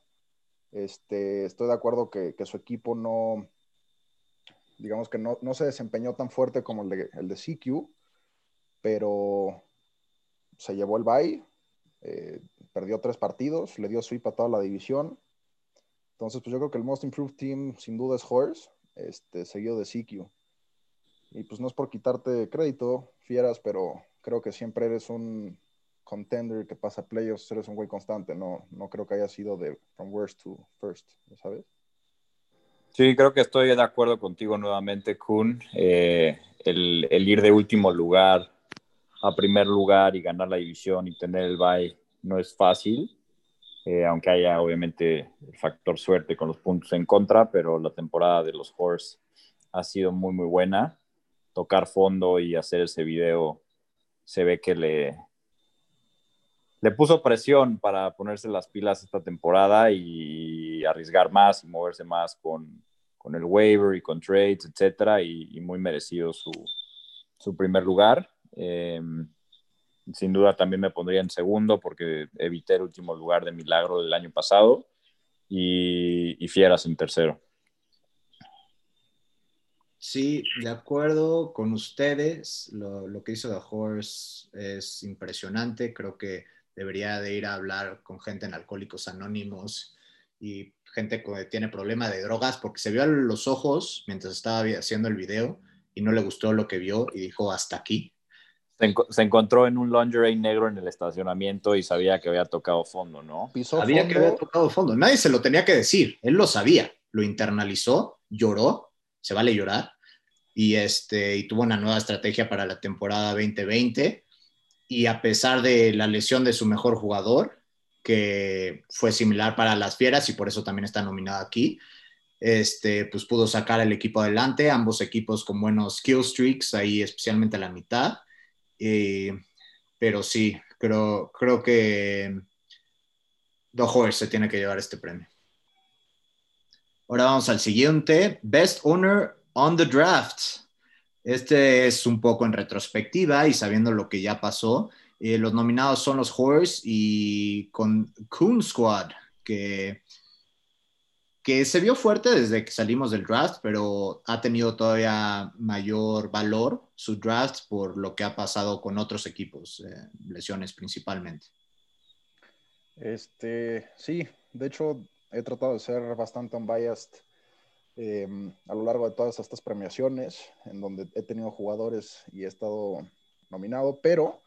este, estoy de acuerdo que, que su equipo no, digamos que no, no, se desempeñó tan fuerte como el de, el de CQ, pero se llevó el bye, eh, perdió tres partidos, le dio sweep a toda la división. Entonces, pues yo creo que el most improved team sin duda es Horse, este, seguido de CQ. Y pues no es por quitarte crédito, fieras, pero creo que siempre eres un contender que pasa playoffs, eres un güey constante, no, no creo que haya sido de from worst to first, ¿sabes? Sí, creo que estoy de acuerdo contigo nuevamente, Kun. Eh, el, el, ir de último lugar a primer lugar y ganar la división y tener el bye no es fácil, eh, aunque haya obviamente el factor suerte con los puntos en contra, pero la temporada de los Horse ha sido muy, muy buena. Tocar fondo y hacer ese video se ve que le, le puso presión para ponerse las pilas esta temporada y arriesgar más y moverse más con, con el waiver y con trades, etcétera, y, y muy merecido su, su primer lugar. Em, sin duda también me pondría en segundo porque evité el último lugar de milagro del año pasado y, Fieras en tercero. Sí, de acuerdo con ustedes. Lo, lo, que hizo The Horse es impresionante. Creo que debería de ir a hablar con gente en Alcohólicos Anónimos y gente que tiene problema de drogas porque se vio a los ojos mientras estaba haciendo el video y no le gustó lo que vio y dijo hasta aquí. Se, encontró en un lingerie negro en el estacionamiento y sabía que había tocado fondo, ¿no? sabía que había tocado fondo. Nadie se lo tenía que decir. Él lo sabía. Lo internalizó, lloró, se vale llorar, y, este, y tuvo una nueva estrategia para la temporada 2020. Y a pesar de la lesión de su mejor jugador, que fue similar para las Fieras y por eso también está nominado aquí, este, pues pudo sacar el equipo adelante, ambos equipos con buenos skill streaks, ahí especialmente a la mitad. Eh, pero sí, creo, creo que The se tiene que llevar este premio. Ahora vamos al siguiente, Best Owner on the Draft. Este es un poco en retrospectiva y sabiendo lo que ya pasó. Eh, los nominados son los Horse y con Coon Squad, que que se vio fuerte desde que salimos del draft, pero ha tenido todavía mayor valor su draft por lo que ha pasado con otros equipos, eh, lesiones principalmente. Este, sí, de hecho he tratado de ser bastante unbiased em, a lo largo de todas estas premiaciones, en donde he tenido jugadores y he estado nominado, pero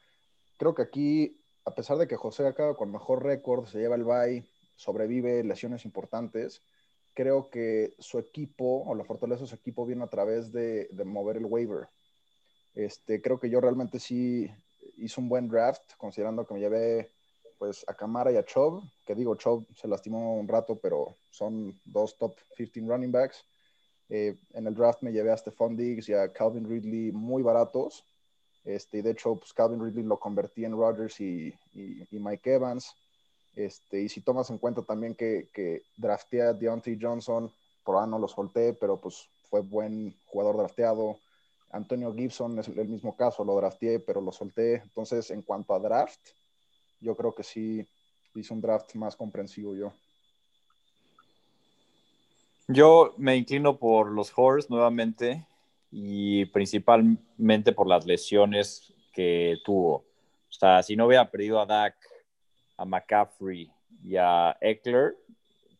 creo que aquí, a pesar de que José acaba con mejor récord, se lleva el bye, sobrevive lesiones importantes, creo que su equipo o la fortaleza de su equipo viene a través de, mover el waiver. Este, creo que yo realmente sí hice un buen draft, considerando que me llevé pues a Camara y a Chubb, que digo, Chubb se lastimó un rato, pero son dos top 15 running backs. Eh, en el draft me llevé a Stephon Diggs y a Calvin Ridley muy baratos. Este, y de hecho, pues Calvin Ridley lo convertí en Rodgers y Mike Evans. Este, y si tomas en cuenta también que, que drafteé a Deontay Johnson, por no lo solté, pero pues fue buen jugador drafteado. Antonio Gibson es el mismo caso, lo drafteé, pero lo solté. Entonces, en cuanto a draft, yo creo que sí hice un draft más comprensivo yo. Yo me inclino por los Horse nuevamente y principalmente por las lesiones que tuvo. O sea, si no hubiera perdido a Dak a McCaffrey y a Eckler,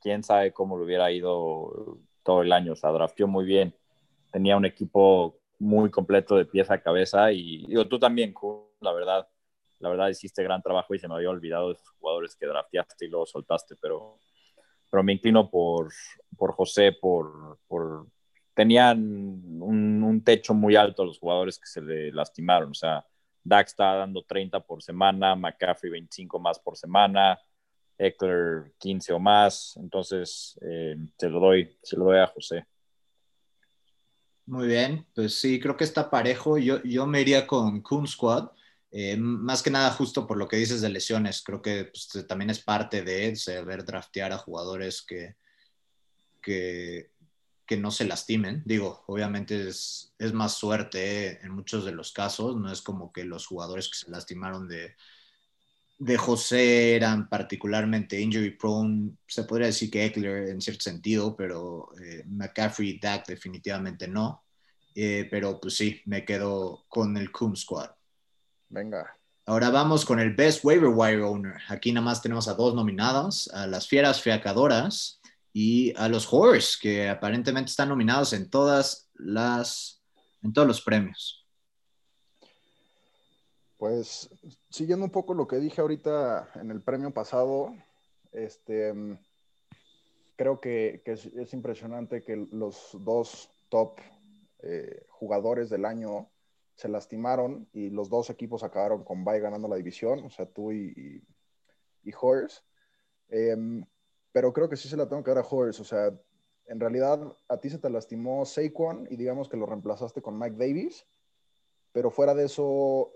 quién sabe cómo le hubiera ido todo el año. O sea, drafteó muy bien. Tenía un equipo muy completo de pieza a cabeza y digo, tú también, la verdad, la verdad hiciste gran trabajo y se me había olvidado de esos jugadores que drafteaste y luego soltaste, pero, pero me inclino por, por José, por, por tenían un, techo muy alto los jugadores que se le lastimaron, o sea, Dak está dando 30 por semana, McCaffrey 25 más por semana, Eckler 15 o más. Entonces, eh, se, lo doy, se lo doy a José. Muy bien, pues sí, creo que está parejo. Yo, yo me iría con Coon Squad, eh, más que nada justo por lo que dices de lesiones. Creo que pues, también es parte de saber draftear a jugadores que, que, que no se lastimen. Digo, obviamente es, es más suerte eh, en muchos de los casos, no es como que los jugadores que se lastimaron de, de José eran particularmente injury prone, se podría decir que Eckler en cierto sentido, pero eh, McCaffrey y Dak definitivamente no. Eh, pero pues sí, me quedo con el Coom Squad. Venga. Ahora vamos con el Best Waiver Wire Owner. Aquí nada más tenemos a dos nominados, a las Fieras Fiacadoras y a los Horse, que aparentemente están nominados en todas las, en todos los premios. Pues siguiendo un poco lo que dije ahorita en el premio pasado, este, creo que, es, impresionante que los dos top eh, jugadores del año se lastimaron y los dos equipos acabaron con Bay ganando la división, o sea, tú y, y, pero creo que sí se la tengo que dar a Horse. O sea, en realidad a ti se te lastimó Saquon y digamos que lo reemplazaste con Mike Davis, pero fuera de eso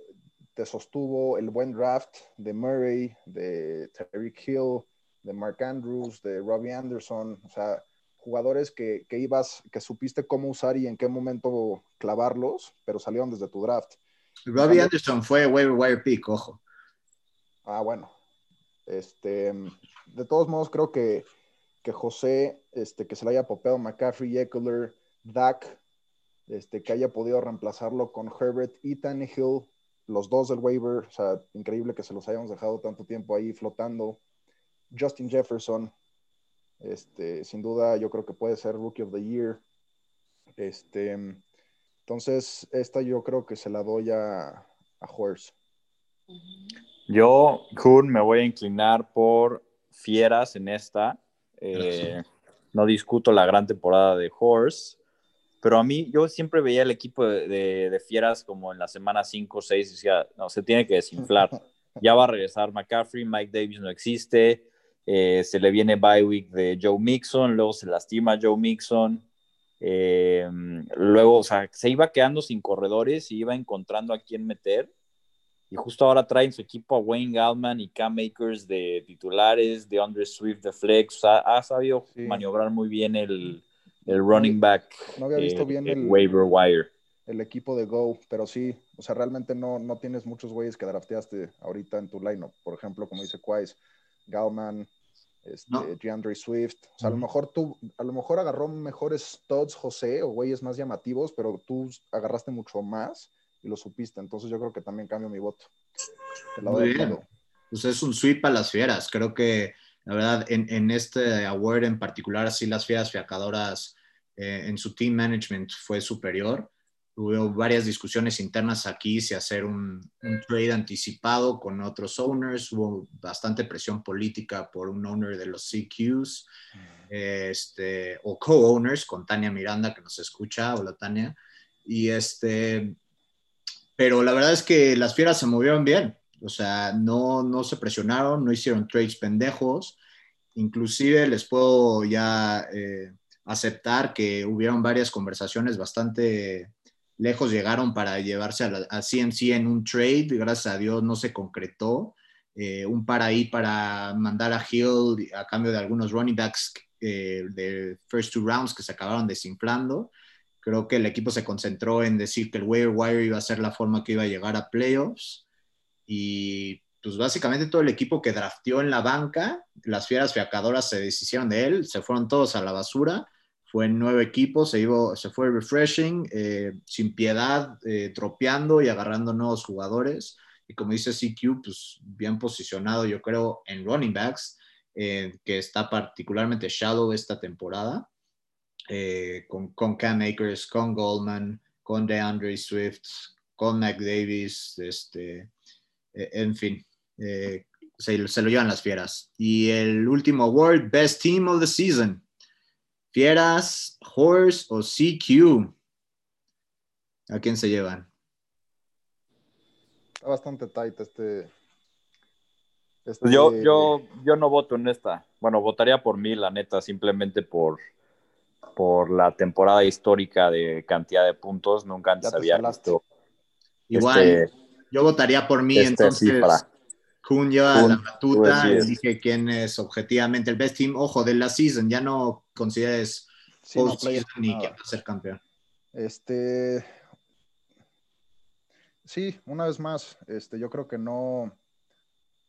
te sostuvo el buen draft de Murray, de Terry Hill, de Mark Andrews, de Robbie Anderson, o sea, jugadores que, ibas, que supiste cómo usar y en qué momento clavarlos, pero salieron desde tu draft. Robbie Anderson fue waiver wire pick, ojo. Ah, bueno. Este, de todos modos, creo que, que José, este, que se le haya popeado McCaffrey, Eckler, Dak, este, que haya podido reemplazarlo con Herbert y Tannehill, los dos del waiver, o sea, increíble que se los hayamos dejado tanto tiempo ahí flotando. Justin Jefferson, este, sin duda yo creo que puede ser Rookie of the Year. Este, entonces, esta yo creo que se la doy a, a Horse. Yo, Kun, me voy a inclinar por Fieras en esta. Eh, no discuto la gran temporada de Horse, pero a mí, yo siempre veía el equipo de, Fieras como en la semana 5 o 6 y decía, no, se tiene que desinflar. Ya va a regresar McCaffrey, Mike Davis no existe, eh, se le viene bye week de Joe Mixon, luego se lastima Joe Mixon, eh, luego, o sea, se iba quedando sin corredores y iba encontrando a quién meter. Y justo ahora traen su equipo a Wayne Gallman y Cam Makers de titulares, de Andre Swift de flex. O sea, ha sabido maniobrar muy bien el, el running back. No había visto bien el, waiver wire. El equipo de Go, pero sí, o sea, realmente no, no tienes muchos güeyes que drafteaste ahorita en tu lineup. Por ejemplo, como dice Quais, Gallman, este, Swift. O sea, a lo mejor tú, a lo mejor agarró mejores studs José o güeyes más llamativos, pero tú agarraste mucho más y lo supiste. Entonces yo creo que también cambio mi voto. Muy bien. Pues es un sweep a las fieras. Creo que, la verdad, en, en este award en particular, sí las fieras fiacadoras eh, en su team management fue superior. Hubo varias discusiones internas aquí si hacer un, trade anticipado con otros owners. Hubo bastante presión política por un owner de los CQs este, o co-owners con Tania Miranda que nos escucha. Hola Tania. Y este, pero la verdad es que las fieras se movieron bien. O sea, no, no se presionaron, no hicieron trades pendejos. Inclusive les puedo ya eh, aceptar que hubieron varias conversaciones bastante lejos llegaron para llevarse a, CNC en un trade, gracias a Dios no se concretó. Eh, un par ahí para mandar a Hill a cambio de algunos running backs eh, de first two rounds que se acabaron desinflando. Creo que el equipo se concentró en decir que el waiver wire iba a ser la forma que iba a llegar a playoffs. Y pues básicamente todo el equipo que drafteó en la banca, las fieras fiacadoras se deshicieron de él, se fueron todos a la basura fue en nueve equipos, se, se fue refreshing, eh, sin piedad, eh, tropeando y agarrando nuevos jugadores. Y como dice CQ, pues bien posicionado, yo creo, en running backs, eh, que está particularmente shallow esta temporada, con, con Cam Akers, con Goldman, con DeAndre Swift, con McDavis, este, en fin, se, se lo llevan las fieras. Y el último award, Best Team of the Season. Fieras, Horse o CQ. ¿A quién se llevan? Está bastante tight este. este yo, yo, yo no voto en esta. Bueno, votaría por mí, la neta, simplemente por, por la temporada histórica de cantidad de puntos. Nunca antes había visto. Igual, este yo votaría por mí, este entonces. Kun lleva la batuta y dije quién es objetivamente el best team. Ojo, de la season, ya no consideres sí, ni quién va a ser campeón. Este. Sí, una vez más, este, yo creo que no.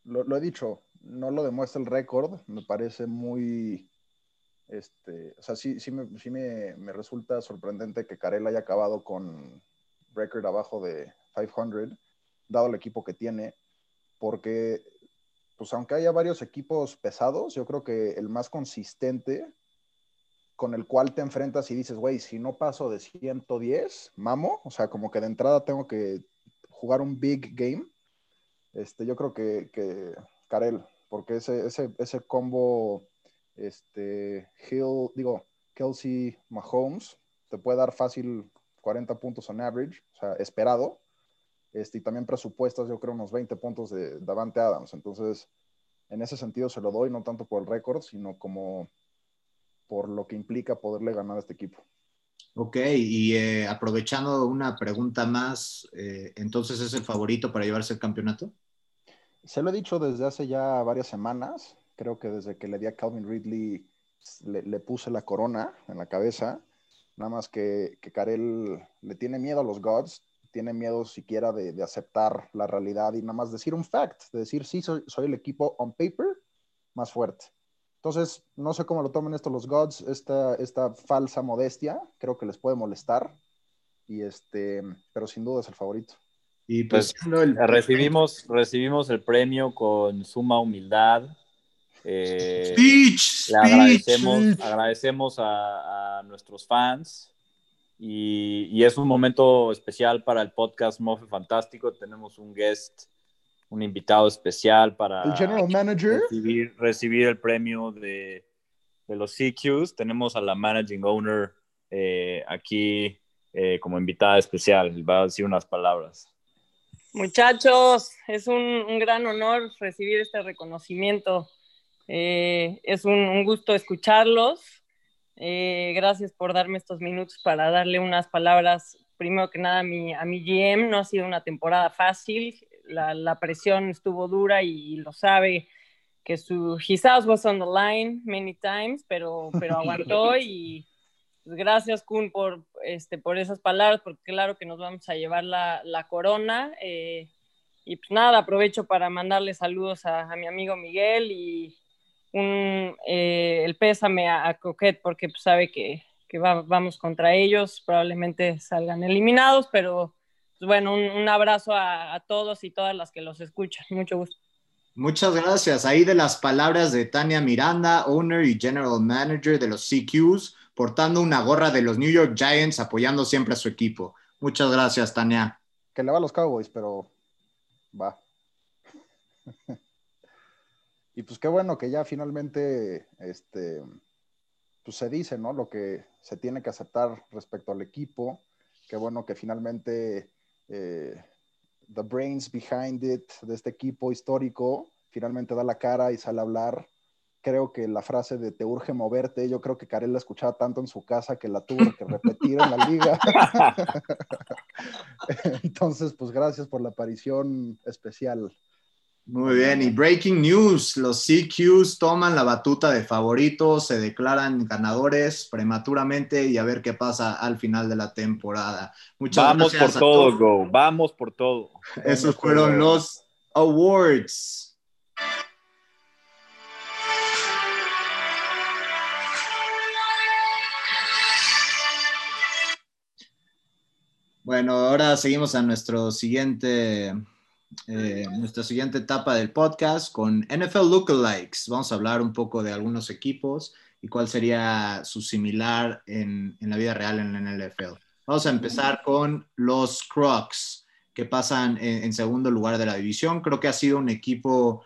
Lo, he dicho, no lo demuestra el récord. Me parece muy. Este, o sea, sí, sí, me, sí me, me resulta sorprendente que Carell haya acabado con record abajo de 500, dado el equipo que tiene porque, pues aunque haya varios equipos pesados, yo creo que el más consistente con el cual te enfrentas y dices, güey, si no paso de 110, mamo, o sea, como que de entrada tengo que jugar un big game, este, yo creo que, que Karel, porque ese, ese, ese combo, este, Hill, digo, Kelsey Mahomes, te puede dar fácil 40 puntos en average, o sea, esperado, este, y también presupuestas, yo creo, unos 20 puntos de Davante Adams. Entonces, en ese sentido se lo doy, no tanto por el récord, sino como por lo que implica poderle ganar a este equipo. Ok, y eh, aprovechando una pregunta más, eh, entonces es el favorito para llevarse el campeonato? Se lo he dicho desde hace ya varias semanas, creo que desde que le di a Calvin Ridley le, le puse la corona en la cabeza, nada más que, que Karel le tiene miedo a los Gods, tiene miedo siquiera de, aceptar la realidad y nada más decir un fact, de decir, sí, soy, soy el equipo on paper más fuerte. Entonces, no sé cómo lo tomen esto los gods, esta, esta falsa modestia, creo que les puede molestar, y este, pero sin duda es el favorito. Y pues, pues recibimos, recibimos el premio con suma humildad. Eh, le agradecemos, agradecemos a, nuestros fans y, es un momento especial para el podcast Mofe Fantástico. Tenemos un guest, un invitado especial para el general manager recibir, el premio de, los CQs. Tenemos a la managing owner eh, aquí eh, como invitada especial. Va a decir unas palabras. Muchachos, es un, gran honor recibir este reconocimiento. Eh, es un, gusto escucharlos. Eh, gracias por darme estos minutos para darle unas palabras. Primero que nada, a mi, a mi GM no ha sido una temporada fácil. La, presión estuvo dura y, lo sabe que su house was on the line many times, pero, pero aguantó y, pues, gracias, Kun, por, este, por esas palabras, porque claro que nos vamos a llevar la, corona. Eh, y pues nada, aprovecho para mandarle saludos a, mi amigo Miguel y un, eh, el pésame a, Coquet, porque pues, sabe que, vamos contra ellos, probablemente salgan eliminados, pero pues, bueno, un, abrazo a, a, todos y todas las que los escuchan. Mucho gusto. Muchas gracias. Ahí de las palabras de Tania Miranda, owner y general manager de los CQs portando una gorra de los New York Giants, apoyando siempre a su equipo. Muchas gracias, Tania. Que le va a los Cowboys, pero va. y pues qué bueno que ya finalmente este, pues se dice, ¿no? Lo que se tiene que aceptar respecto al equipo. Qué bueno que finalmente eh, the brains behind it de este equipo histórico finalmente da la cara y sale a hablar creo que la frase de te urge moverte, yo creo que Karel la escuchaba tanto en su casa que la tuvo que repetir en la liga. Entonces, pues gracias por la aparición especial. Muy bien, y breaking news, los CQs toman la batuta de favoritos, se declaran ganadores prematuramente y a ver qué pasa al final de la temporada. Muchas vamos por todo, Go, vamos por todo. Esos fueron los awards. Bueno, ahora seguimos a nuestro siguiente, eh, nuestra siguiente etapa del podcast con NFL Lookalikes. Vamos a hablar un poco de algunos equipos y cuál sería su similar en, la vida real en la NFL. Vamos a empezar con los Crocs, que pasan en segundo lugar de la división. Creo que ha sido un equipo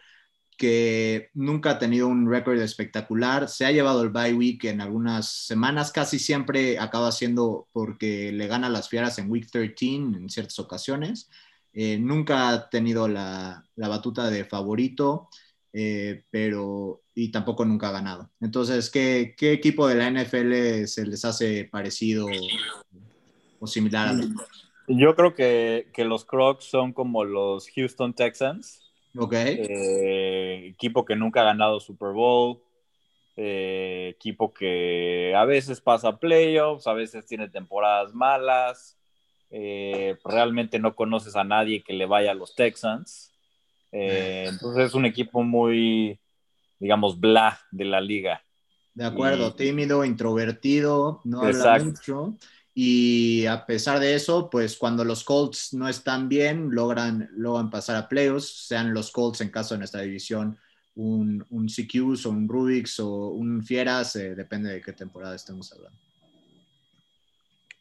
que nunca ha tenido un récord espectacular. Se ha llevado el bye week en algunas semanas, casi siempre acaba siendo porque le gana las fieras en week 13 en ciertas ocasiones. Eh, nunca ha tenido la, batuta de favorito, eh, pero y tampoco nunca ha ganado. Entonces, ¿qué, equipo de la NFL se les hace parecido o similar a los Yo creo que, que los Crocs son como los Houston Texans Ok. Eh, equipo que nunca ha ganado Super Bowl. Eh, equipo que a veces pasa playoffs, a veces tiene temporadas malas. Eh, realmente no conoces a nadie que le vaya a los Texans. entonces es un equipo muy, digamos, bla de la liga. De acuerdo, tímido, introvertido, no habla mucho. Y a pesar de eso, pues cuando los Colts no están bien, logran, logran pasar a playoffs, sean los Colts en caso de nuestra división, un, un CQs o un Rubix o un Fieras, eh, depende de qué temporada estemos hablando.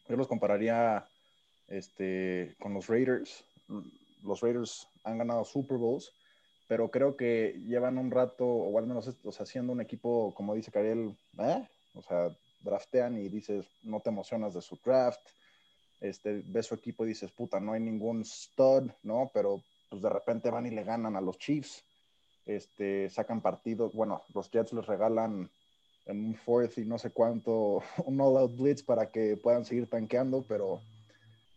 Yo los compararía este, con los Raiders. Los Raiders han ganado Super Bowls, pero creo que llevan un rato, o al menos o sea, un equipo, como dice Cariel, ¿eh? o sea, draftean y dices, no te emocionas de su draft, este, ves su equipo y dices, puta, no hay ningún stud, ¿no? Pero pues de repente van y le ganan a los Chiefs, este, sacan partido, bueno, los Jets les regalan en un fourth y no sé cuánto, un all-out blitz para que puedan seguir tanqueando, pero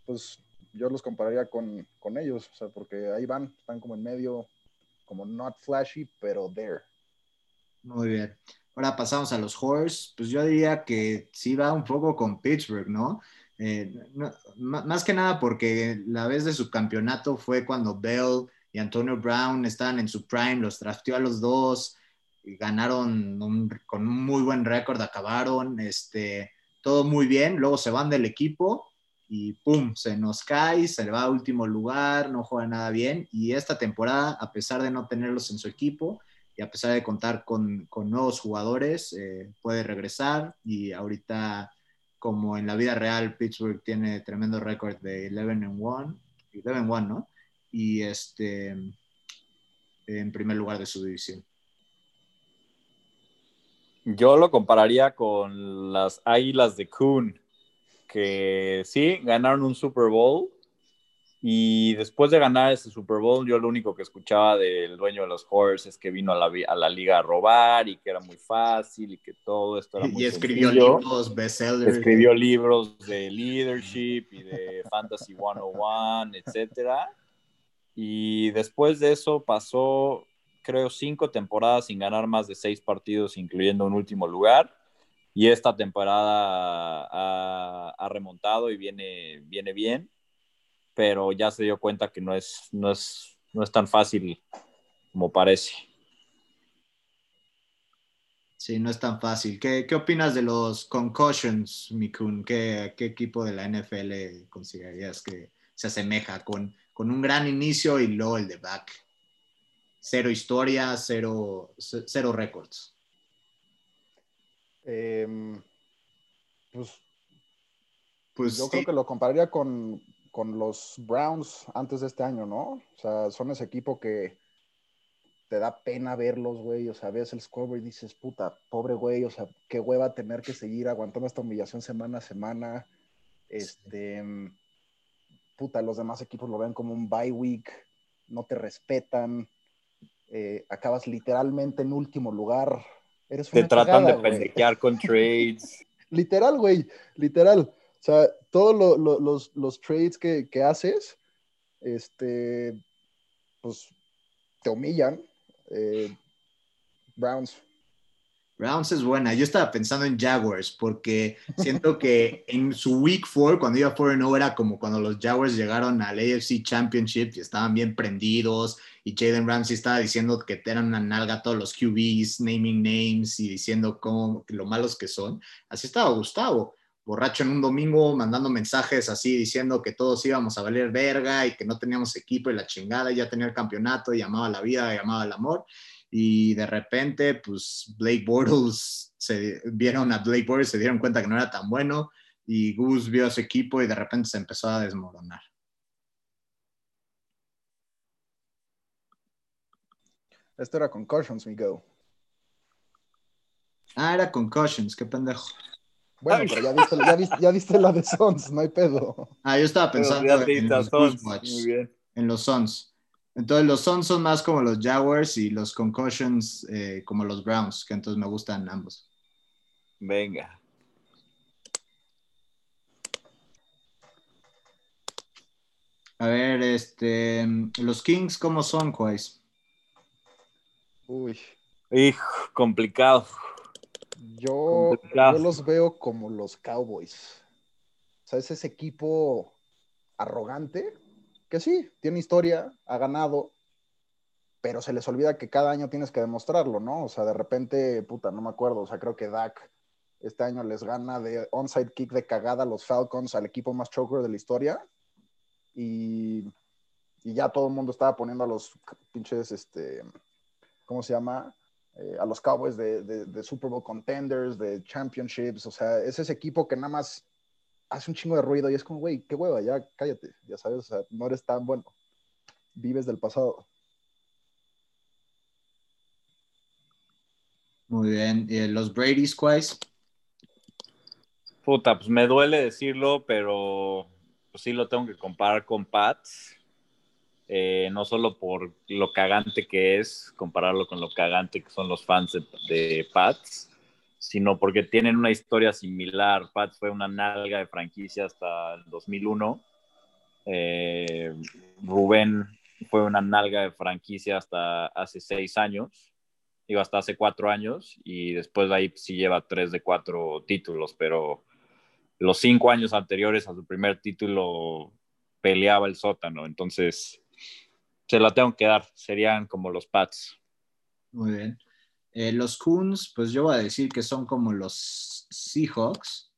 pues yo los compararía con, con ellos, o sea, porque ahí van, están como en medio, como not flashy, pero there. Muy bien. Ahora pasamos a los Horse. Pues yo diría que sí va un poco con Pittsburgh, ¿no? Eh, más que nada porque la vez de su campeonato fue cuando Bell y Antonio Brown estaban en su prime, los trasteó a los dos, y ganaron con un muy buen récord, acabaron, este, todo muy bien, luego se van del equipo y pum, se nos cae, se le va a último lugar, no juega nada bien y esta temporada, a pesar de no tenerlos en su equipo y a pesar de contar con, con nuevos jugadores, eh, puede regresar y ahorita como en la vida real Pittsburgh tiene tremendo récord de 11 en 1, 11 ¿no? Y este en primer lugar de su división. Yo lo compararía con las Águilas de Coon, que sí, ganaron un Super Bowl y después de ganar ese Super Bowl, yo lo único que escuchaba del dueño de los Horse es que vino a la, a la liga a robar y que era muy fácil y que todo esto era muy Y escribió libros, bestsellers. Escribió libros de leadership y de Fantasy 101, etcétera. Y después de eso pasó creo, cinco temporadas sin ganar más de seis partidos, incluyendo un último lugar. Y esta temporada ha, remontado y viene, viene bien, pero ya se dio cuenta que no es, no es, no es tan fácil como parece. Sí, no es tan fácil. ¿Qué, qué opinas de los concussions, Mikun? ¿Qué, ¿Qué, equipo de la NFL considerarías que se asemeja con, con un gran inicio y luego el de back? cero historia, cero, cero récords. Em, pues, pues, yo creo que lo compararía con, los Browns antes de este año, ¿no? O sea, son ese equipo que te da pena verlos, güey. O sea, ves el scoreboard y dices, puta, pobre güey, o sea, qué hueva tener que seguir aguantando esta humillación semana a semana. Este, puta, los demás equipos lo ven como un bye week, no te respetan. Eh, acabas literalmente en último lugar. Eres Te tratan de pendejear con trades. literal, güey, literal. O sea, todos los, los, trades que, que, haces, este, pues te humillan. Eh, Browns, Browns es buena. Yo estaba pensando en Jaguars porque siento que en su Week 4, cuando iba 4-0, era como cuando los Jaguars llegaron al AFC Championship y estaban bien prendidos y Jaden Ramsey estaba diciendo que eran una nalga todos los QBs, naming names y diciendo cómo, lo malos que son. Así estaba Gustavo, borracho en un domingo, mandando mensajes así diciendo que todos íbamos a valer verga y que no teníamos equipo y la chingada, y ya tenía el campeonato, y llamaba la vida, llamaba el amor y de repente, pues Blake Bortles, se vieron a Blake Bortles, se dieron cuenta que no era tan bueno y Gus vio a su equipo y de repente se empezó a desmoronar. Esto era Concussions, Miguel. Ah, era Concussions, qué pendejo. Bueno, pero ya viste, ya, viste, la de Sons, no hay pedo. Ah, yo estaba pensando en, los en los Sons. Entonces los Suns son más como los Jaguars y los Concussions eh, como los Browns, que entonces me gustan ambos. Venga. A ver, este, los Kings, ¿cómo son, Quais? Uy. Hijo, complicado. Yo, yo los veo como los Cowboys. O sea, es ese equipo arrogante, que sí, tiene historia, ha ganado, pero se les olvida que cada año tienes que demostrarlo, ¿no? O sea, de repente, puta, no me acuerdo, o sea, creo que Dak este año les gana de onside kick de cagada a los Falcons, al equipo más choker de la historia, y, ya todo el mundo estaba poniendo a los pinches, este, ¿cómo se llama? Eh, a los Cowboys de, de Super Bowl contenders, de championships, o sea, es ese equipo que nada más hace un chingo de ruido y es como, güey, qué hueva, ya cállate, ya sabes, o sea, no eres tan bueno, vives del pasado. Muy bien, ¿y los Brady Squires? Puta, pues me duele decirlo, pero pues sí lo tengo que comparar con Pats. Eh, no solo por lo cagante que es, compararlo con lo cagante que son los fans de, de Pats, sino porque tienen una historia similar. Pats fue una nalga de franquicia hasta el 2001. Eh, Rubén fue una nalga de franquicia hasta hace seis años, digo, hasta hace cuatro años, y después de ahí sí lleva tres de cuatro títulos, pero los cinco años anteriores a su primer título peleaba el sótano. Entonces, se la tengo que dar. Serían como los Pats. Muy bien. Eh, los Coons, pues yo voy a decir que son como los Seahawks,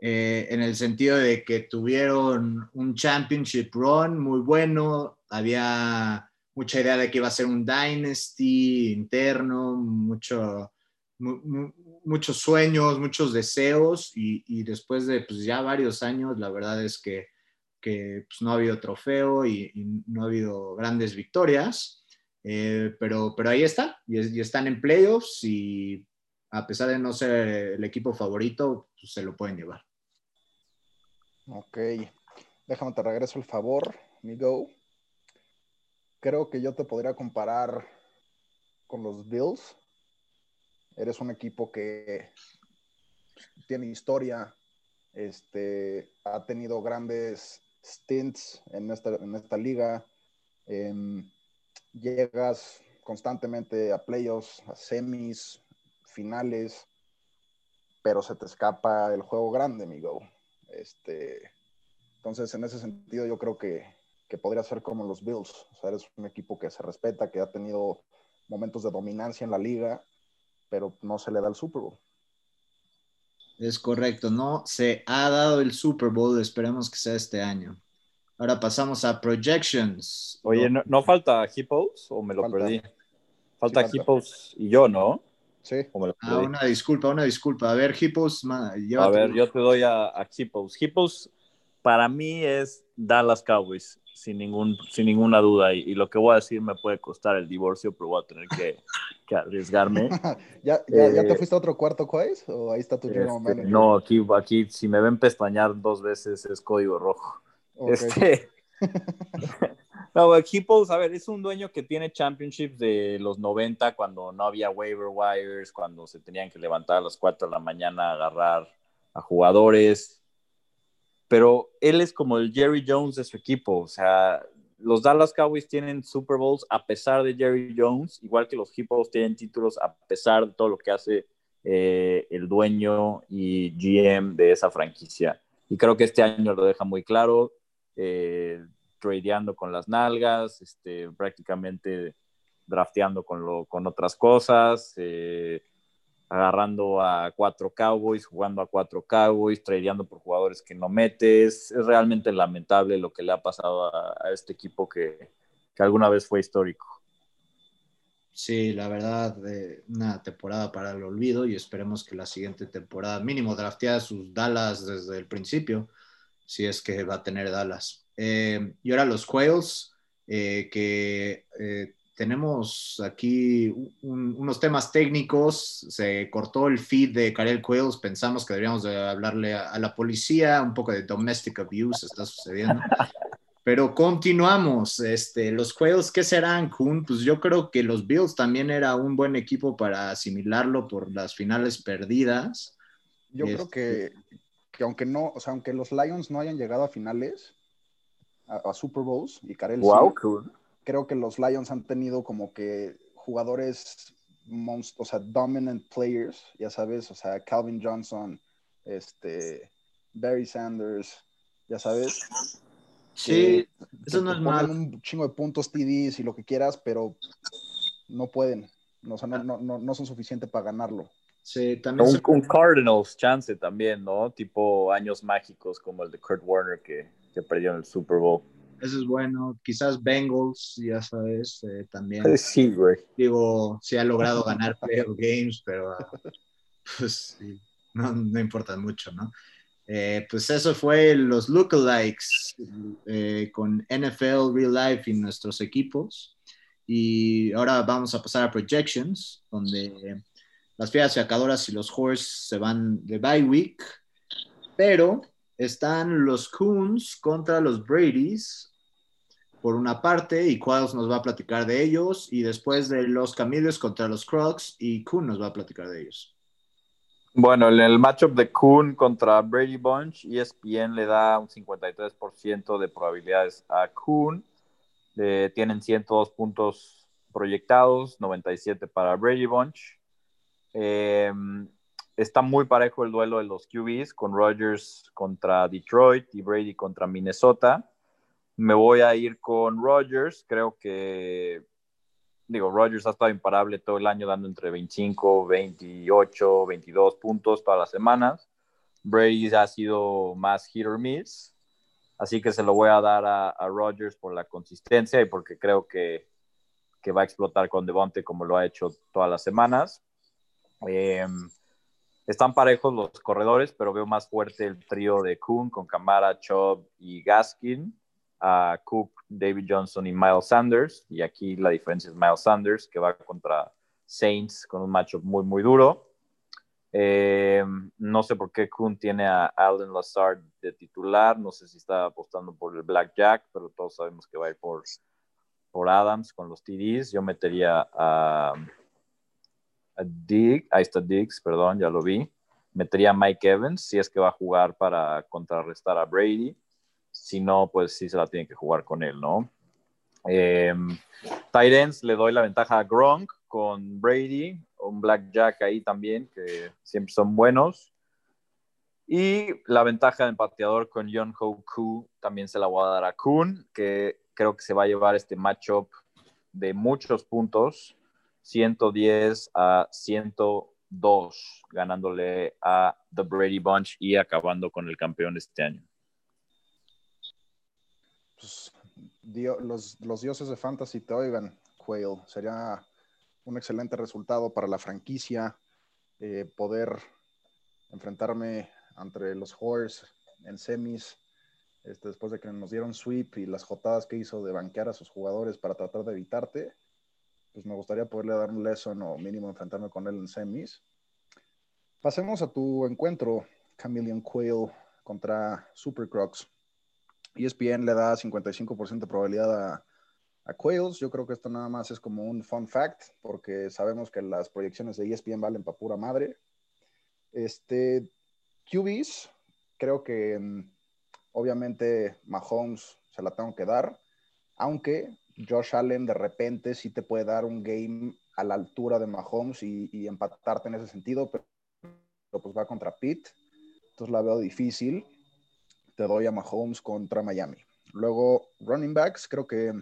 eh, en el sentido de que tuvieron un championship run muy bueno, había mucha idea de que iba a ser un dynasty interno, mucho, muchos sueños, muchos deseos y, después de pues, ya varios años, la verdad es que, que pues, no ha habido trofeo y, no ha habido grandes victorias, eh, pero, pero ahí está, y, están en playoffs y a pesar de no ser el equipo favorito, pues, se lo pueden llevar. Ok, déjame te regreso el favor, mi go. Creo que yo te podría comparar con los Bills eres un equipo que tiene historia, este, ha tenido grandes stints en esta, en esta liga, em, llegas constantemente a playoffs, a semis, finales, pero se te escapa el juego grande, amigo. Este, entonces, en ese sentido, yo creo que, que podría ser como los Bills. O sea, eres un equipo que se respeta, que ha tenido momentos de dominancia en la liga pero no se le da el Super Bowl. Es correcto, no se ha dado el Super Bowl, esperemos que sea este año. Ahora pasamos a projections. Oye, ¿no, falta Hippos o me lo perdí? Falta sí, Hippos y yo, ¿no? Sí. ah, una disculpa, una disculpa. A ver, Hippos, A ver, yo te doy a, a Hippos. Hippos para mí es Dallas Cowboys sin, ningún, sin ninguna duda. Y, lo que voy a decir me puede costar el divorcio, pero voy a tener que, arriesgarme. ¿Ya, ya, te eh, fuiste a otro cuarto, Quais? ¿O ahí está tu este, No, aquí, aquí si me ven pestañear dos veces es código rojo. Este. no, equipos, a ver, es un dueño que tiene championships de los 90 cuando no había waiver wires, cuando se tenían que levantar a las 4 de la mañana a agarrar a jugadores pero él es como el Jerry Jones de su equipo, o sea, los Dallas Cowboys tienen Super Bowls a pesar de Jerry Jones, igual que los Hippos tienen títulos a pesar de todo lo que hace eh, el dueño y GM de esa franquicia. Y creo que este año lo deja muy claro, eh, tradeando con las nalgas, este, prácticamente drafteando con, con otras cosas. Eh, agarrando a cuatro Cowboys, jugando a cuatro Cowboys, tradeando por jugadores que no metes. Es realmente lamentable lo que le ha pasado a, este equipo que, alguna vez fue histórico. Sí, la verdad, una temporada para el olvido y esperemos que la siguiente temporada, mínimo, draftea sus Dallas desde el principio, si es que va a tener Dallas. Eh, y ahora los Quails, eh, que eh, tenemos aquí unos temas técnicos. Se cortó el feed de Karel Quails. Pensamos que deberíamos de hablarle a, la policía. Un poco de domestic abuse está sucediendo. Pero continuamos. Este, los Quails, ¿qué serán, Kun? Pues yo creo que los Bills también era un buen equipo para asimilarlo por las finales perdidas. Yo creo que, este, que, aunque no, o sea, aunque los Lions no hayan llegado a finales, a, Super Bowls y Karel wow, cool creo que los Lions han tenido como que jugadores, o sea, dominant players, ya sabes, o sea, Calvin Johnson, este, Barry Sanders, ya sabes. Sí, eso no es malo. Un chingo de puntos TDs y lo que quieras, pero no pueden, o sea, no, no, no son suficientes para ganarlo. Sí, también. Un, un, Cardinals chance también, ¿no? Tipo años mágicos como el de Kurt Warner que, que perdió en el Super Bowl. Eso es bueno. Quizás Bengals, ya sabes, eh, también. Sí, güey. Digo, sí ha logrado ganar playoff games, pero pues sí, no, no importa mucho, ¿no? Eh, pues eso fue los lookalikes eh, con NFL Real Life y nuestros equipos. Y ahora vamos a pasar a projections, donde las fieras sacadoras y los horse se van de bye week, pero están los Coons contra los Brady's por una parte y Quails nos va a platicar de ellos y después de los Camillos contra los Crocs y Coon nos va a platicar de ellos. Bueno, en el matchup de Coon contra Brady Bunch, ESPN le da un 53% de probabilidades a Coon. tienen 102 puntos proyectados, 97 para Brady Bunch. Em, está muy parejo el duelo de los QBs con Rodgers contra Detroit y Brady contra Minnesota. Me voy a ir con Rodgers. Creo que, digo, Rodgers ha estado imparable todo el año dando entre 25, 28, 22 puntos todas las semanas. Brady ha sido más hit or miss. Así que se lo voy a dar a, a Rodgers por la consistencia y porque creo que, que, va a explotar con Devonte como lo ha hecho todas las semanas. Eh, están parejos los corredores, pero veo más fuerte el trío de Kuhn con Camara, Chubb y Gaskin, a Cook, David Johnson y Miles Sanders. Y aquí la diferencia es Miles Sanders, que va contra Saints con un matchup muy, muy duro. Eh, no sé por qué Kuhn tiene a Alden Lazard de titular. No sé si está apostando por el Blackjack, pero todos sabemos que va por, por Adams con los TDs. Yo metería a Dig, ahí está Diggs, perdón, ya lo vi. Metería a Mike Evans si es que va a jugar para contrarrestar a Brady. Si no, pues sí se la tiene que jugar con él, ¿no? Eh, le doy la ventaja a Gronk con Brady, un Blackjack ahí también, que siempre son buenos. Y la ventaja de empateador con Yon Ho también se la voy a dar a Kuhn, que creo que se va a llevar este matchup de muchos puntos 110 a 102, ganándole a The Brady Bunch y acabando con el campeón este año. Pues, los, dioses de fantasy te oigan, Quail. Sería un excelente resultado para la franquicia eh, poder enfrentarme entre los Horse en semis. Este, después de que nos dieron sweep y las jotadas que hizo de banquear a sus jugadores para tratar de evitarte, pues me gustaría poderle dar un lesson o mínimo enfrentarme con él en semis. Pasemos a tu encuentro, Chameleon Quail contra Super Crocs. ESPN le da 55% de probabilidad a, a Quails. Yo creo que esto nada más es como un fun fact, porque sabemos que las proyecciones de ESPN valen para pura madre. Este, QBs, creo que mm, obviamente Mahomes se la tengo que dar, aunque Josh Allen de repente sí te puede dar un game a la altura de Mahomes y, empatarte en ese sentido, pero, pues va contra Pitt, entonces la veo difícil. Te doy a Mahomes contra Miami. Luego, running backs, creo que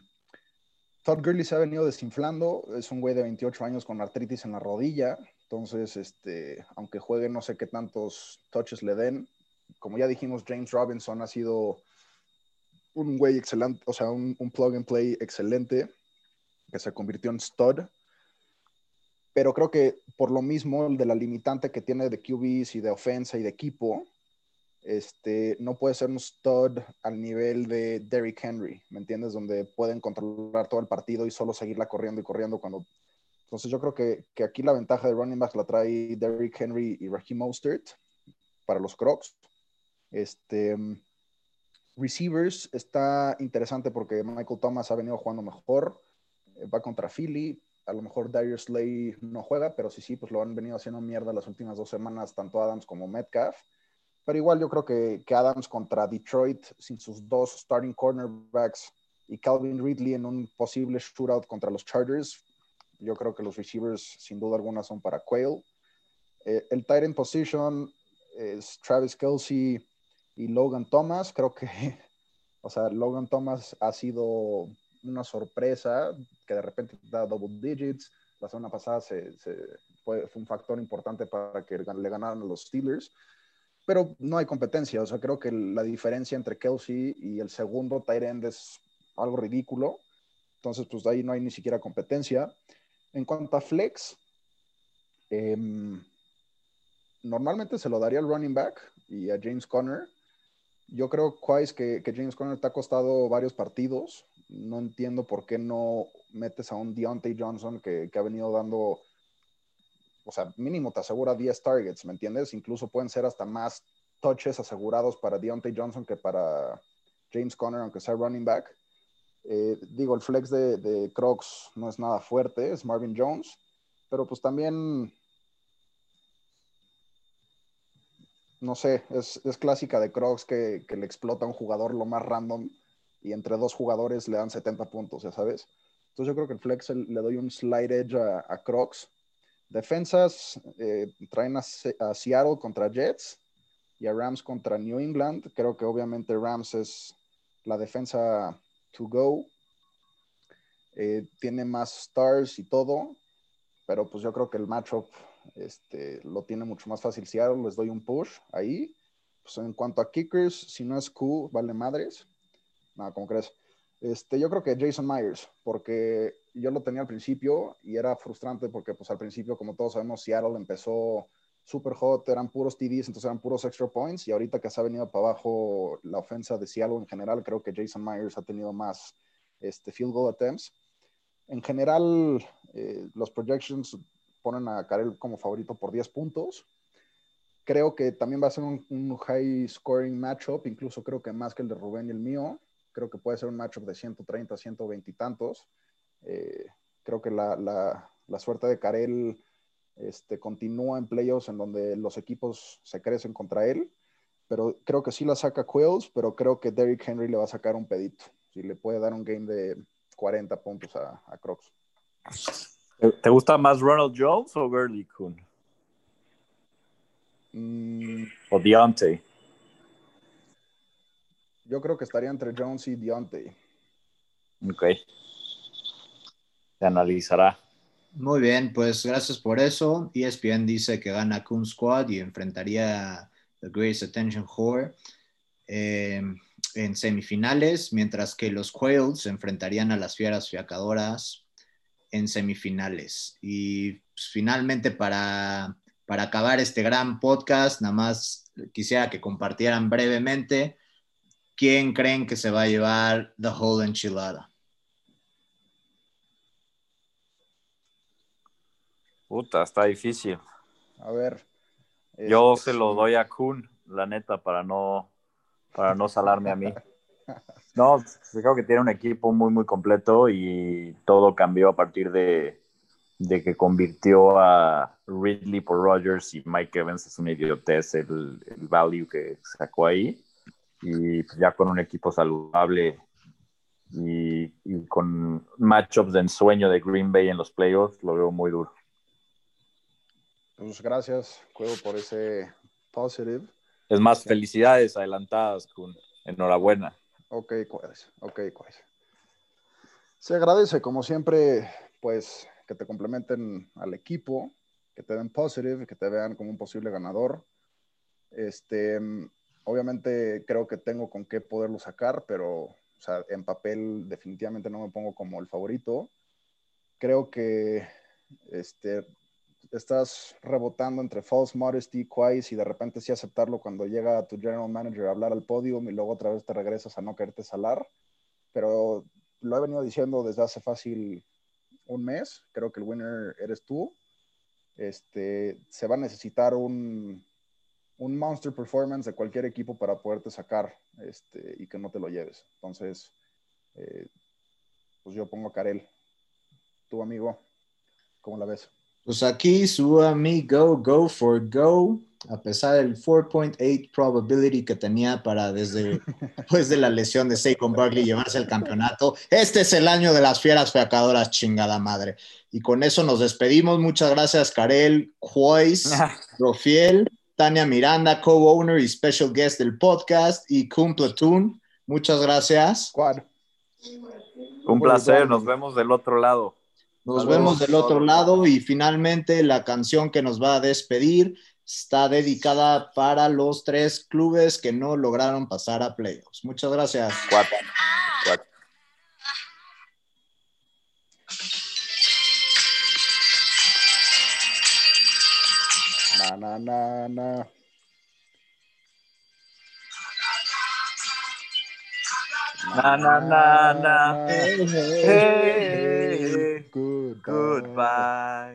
Todd Gurley se ha venido desinflando, es un güey de 28 años con artritis en la rodilla, entonces, este, aunque juegue no sé qué tantos touches le den, como ya dijimos, James Robinson ha sido un güey excelente, o sea, un, plug and play excelente que se convirtió en stud. Pero creo que por lo mismo, el de la limitante que tiene de QBs y de ofensa y de equipo, este, no puede ser un stud al nivel de Derrick Henry, ¿me entiendes? Donde pueden controlar todo el partido y solo seguirla corriendo y corriendo cuando... Entonces yo creo que, que aquí la ventaja de running back la trae Derrick Henry y Raheem Mostert para los Crocs. Este, Receivers está interesante porque Michael Thomas ha venido jugando mejor, eh, va contra Philly, a lo mejor Darius Slay no juega, pero sí, sí, pues lo han venido haciendo mierda las últimas dos semanas, tanto Adams como Metcalf. Pero igual yo creo que, Adams contra Detroit, sin sus dos starting cornerbacks y Calvin Ridley en un posible shootout contra los Chargers, yo creo que los receivers sin duda alguna son para Quail. Eh, el tight end position es Travis Kelsey, y Logan Thomas, creo que, o sea, Logan Thomas ha sido una sorpresa que de repente da double digits. La semana pasada fue, un factor importante para que le ganaran a los Steelers, pero no hay competencia. O sea, creo que la diferencia entre Kelsey y el segundo tight end es algo ridículo. Entonces, pues de ahí no hay ni siquiera competencia. En cuanto a flex, em, normalmente se lo daría al running back y a James Conner, yo creo, Quais, que, que James Conner te ha costado varios partidos. No entiendo por qué no metes a un Deontay Johnson que, ha venido dando, o sea, mínimo te asegura 10 targets, ¿me entiendes? Incluso pueden ser hasta más touches asegurados para Deontay Johnson que para James Conner, aunque sea running back. Eh, digo, el flex de, de Crocs no es nada fuerte, es Marvin Jones, pero pues también no sé, es, clásica de Crocs que, le explota a un jugador lo más random y entre dos jugadores le dan 70 puntos, ya sabes. Entonces yo creo que el flex le doy un slide edge a, Crocs. Defensas eh, traen a, Seattle contra Jets y a Rams contra New England. Creo que obviamente Rams es la defensa to go. Eh, tiene más stars y todo, pero pues yo creo que el matchup este, lo tiene mucho más fácil Seattle. Les doy un push ahí. Pues en cuanto a kickers, si no es Q, vale madres. Nada, ¿cómo crees? Este, yo creo que Jason Myers, porque yo lo tenía al principio y era frustrante porque pues al principio, como todos sabemos, Seattle empezó super hot, eran puros TDs, entonces eran puros extra points y ahorita que se ha venido para abajo la ofensa de Seattle en general, creo que Jason Myers ha tenido más este, field goal attempts. En general, eh, los projections ponen a Karel como favorito por 10 puntos. Creo que también va a ser un, high scoring matchup, incluso creo que más que el de Rubén y el mío. Creo que puede ser un matchup de 130, 120 y tantos. Eh, creo que la, la, la, suerte de Karel este, continúa en playoffs en donde los equipos se crecen contra él, pero creo que sí la saca Quills, pero creo que Derrick Henry le va a sacar un pedito. Si le puede dar un game de 40 puntos a, a Crocs. ¿Te gusta más Ronald Jones o Gurley Kuhn? Mm. o Deontay. Yo creo que estaría entre Jones y Deontay. Ok. Se analizará. Muy bien, pues gracias por eso. ESPN dice que gana Kun Squad y enfrentaría a The Greatest Attention Whore eh, en semifinales, mientras que los Quails enfrentarían a las Fieras Fiacadoras en semifinales. Y pues, finalmente para, para acabar este gran podcast, nada más quisiera que compartieran brevemente ¿quién creen que se va a llevar The Whole Enchilada? Puta, está difícil. A ver. Yo se lo doy a Kun, la neta, para no, para no salarme a mí. No, creo que tiene un equipo muy, muy completo y todo cambió a partir de, de que convirtió a Ridley por Rogers y Mike Evans es un idiotez el, el value que sacó ahí y pues, ya con un equipo saludable y, con matchups de ensueño de Green Bay en los playoffs, lo veo muy duro. Pues gracias, Cuevo, por ese positive. Es más, felicidades adelantadas, Kun. Enhorabuena. Ok, pues, ok, pues. Se agradece, como siempre, pues, que te complementen al equipo, que te den positive, que te vean como un posible ganador. Este, obviamente creo que tengo con qué poderlo sacar, pero o sea, en papel definitivamente no me pongo como el favorito. Creo que este, estás rebotando entre false modesty, quies y de repente sí aceptarlo cuando llega tu general manager a hablar al podio y luego otra vez te regresas a no quererte salar. Pero lo he venido diciendo desde hace fácil un mes. Creo que el winner eres tú. Este, se va a necesitar un, un monster performance de cualquier equipo para poderte sacar este, y que no te lo lleves. Entonces, eh, pues yo pongo a Karel. Tu amigo, ¿cómo la ves? Pues aquí su amigo Go for Go, a pesar del 4.8 probability que tenía para desde después de la lesión de Saquon Barkley llevarse el campeonato. Este es el año de las fieras feacadoras, chingada madre. Y con eso nos despedimos. Muchas gracias, Karel, Juárez, Rofiel. Tania Miranda, co-owner y special guest del podcast, y Kun Platoon. Muchas gracias. Un placer, nos vemos del otro lado. Nos vemos del otro lado y finalmente la canción que nos va a despedir está dedicada para los tres clubes que no lograron pasar a playoffs. Muchas gracias. Cuatro. na na na. Na na na na. Hey, hey, hey, hey. Goodbye. Goodbye.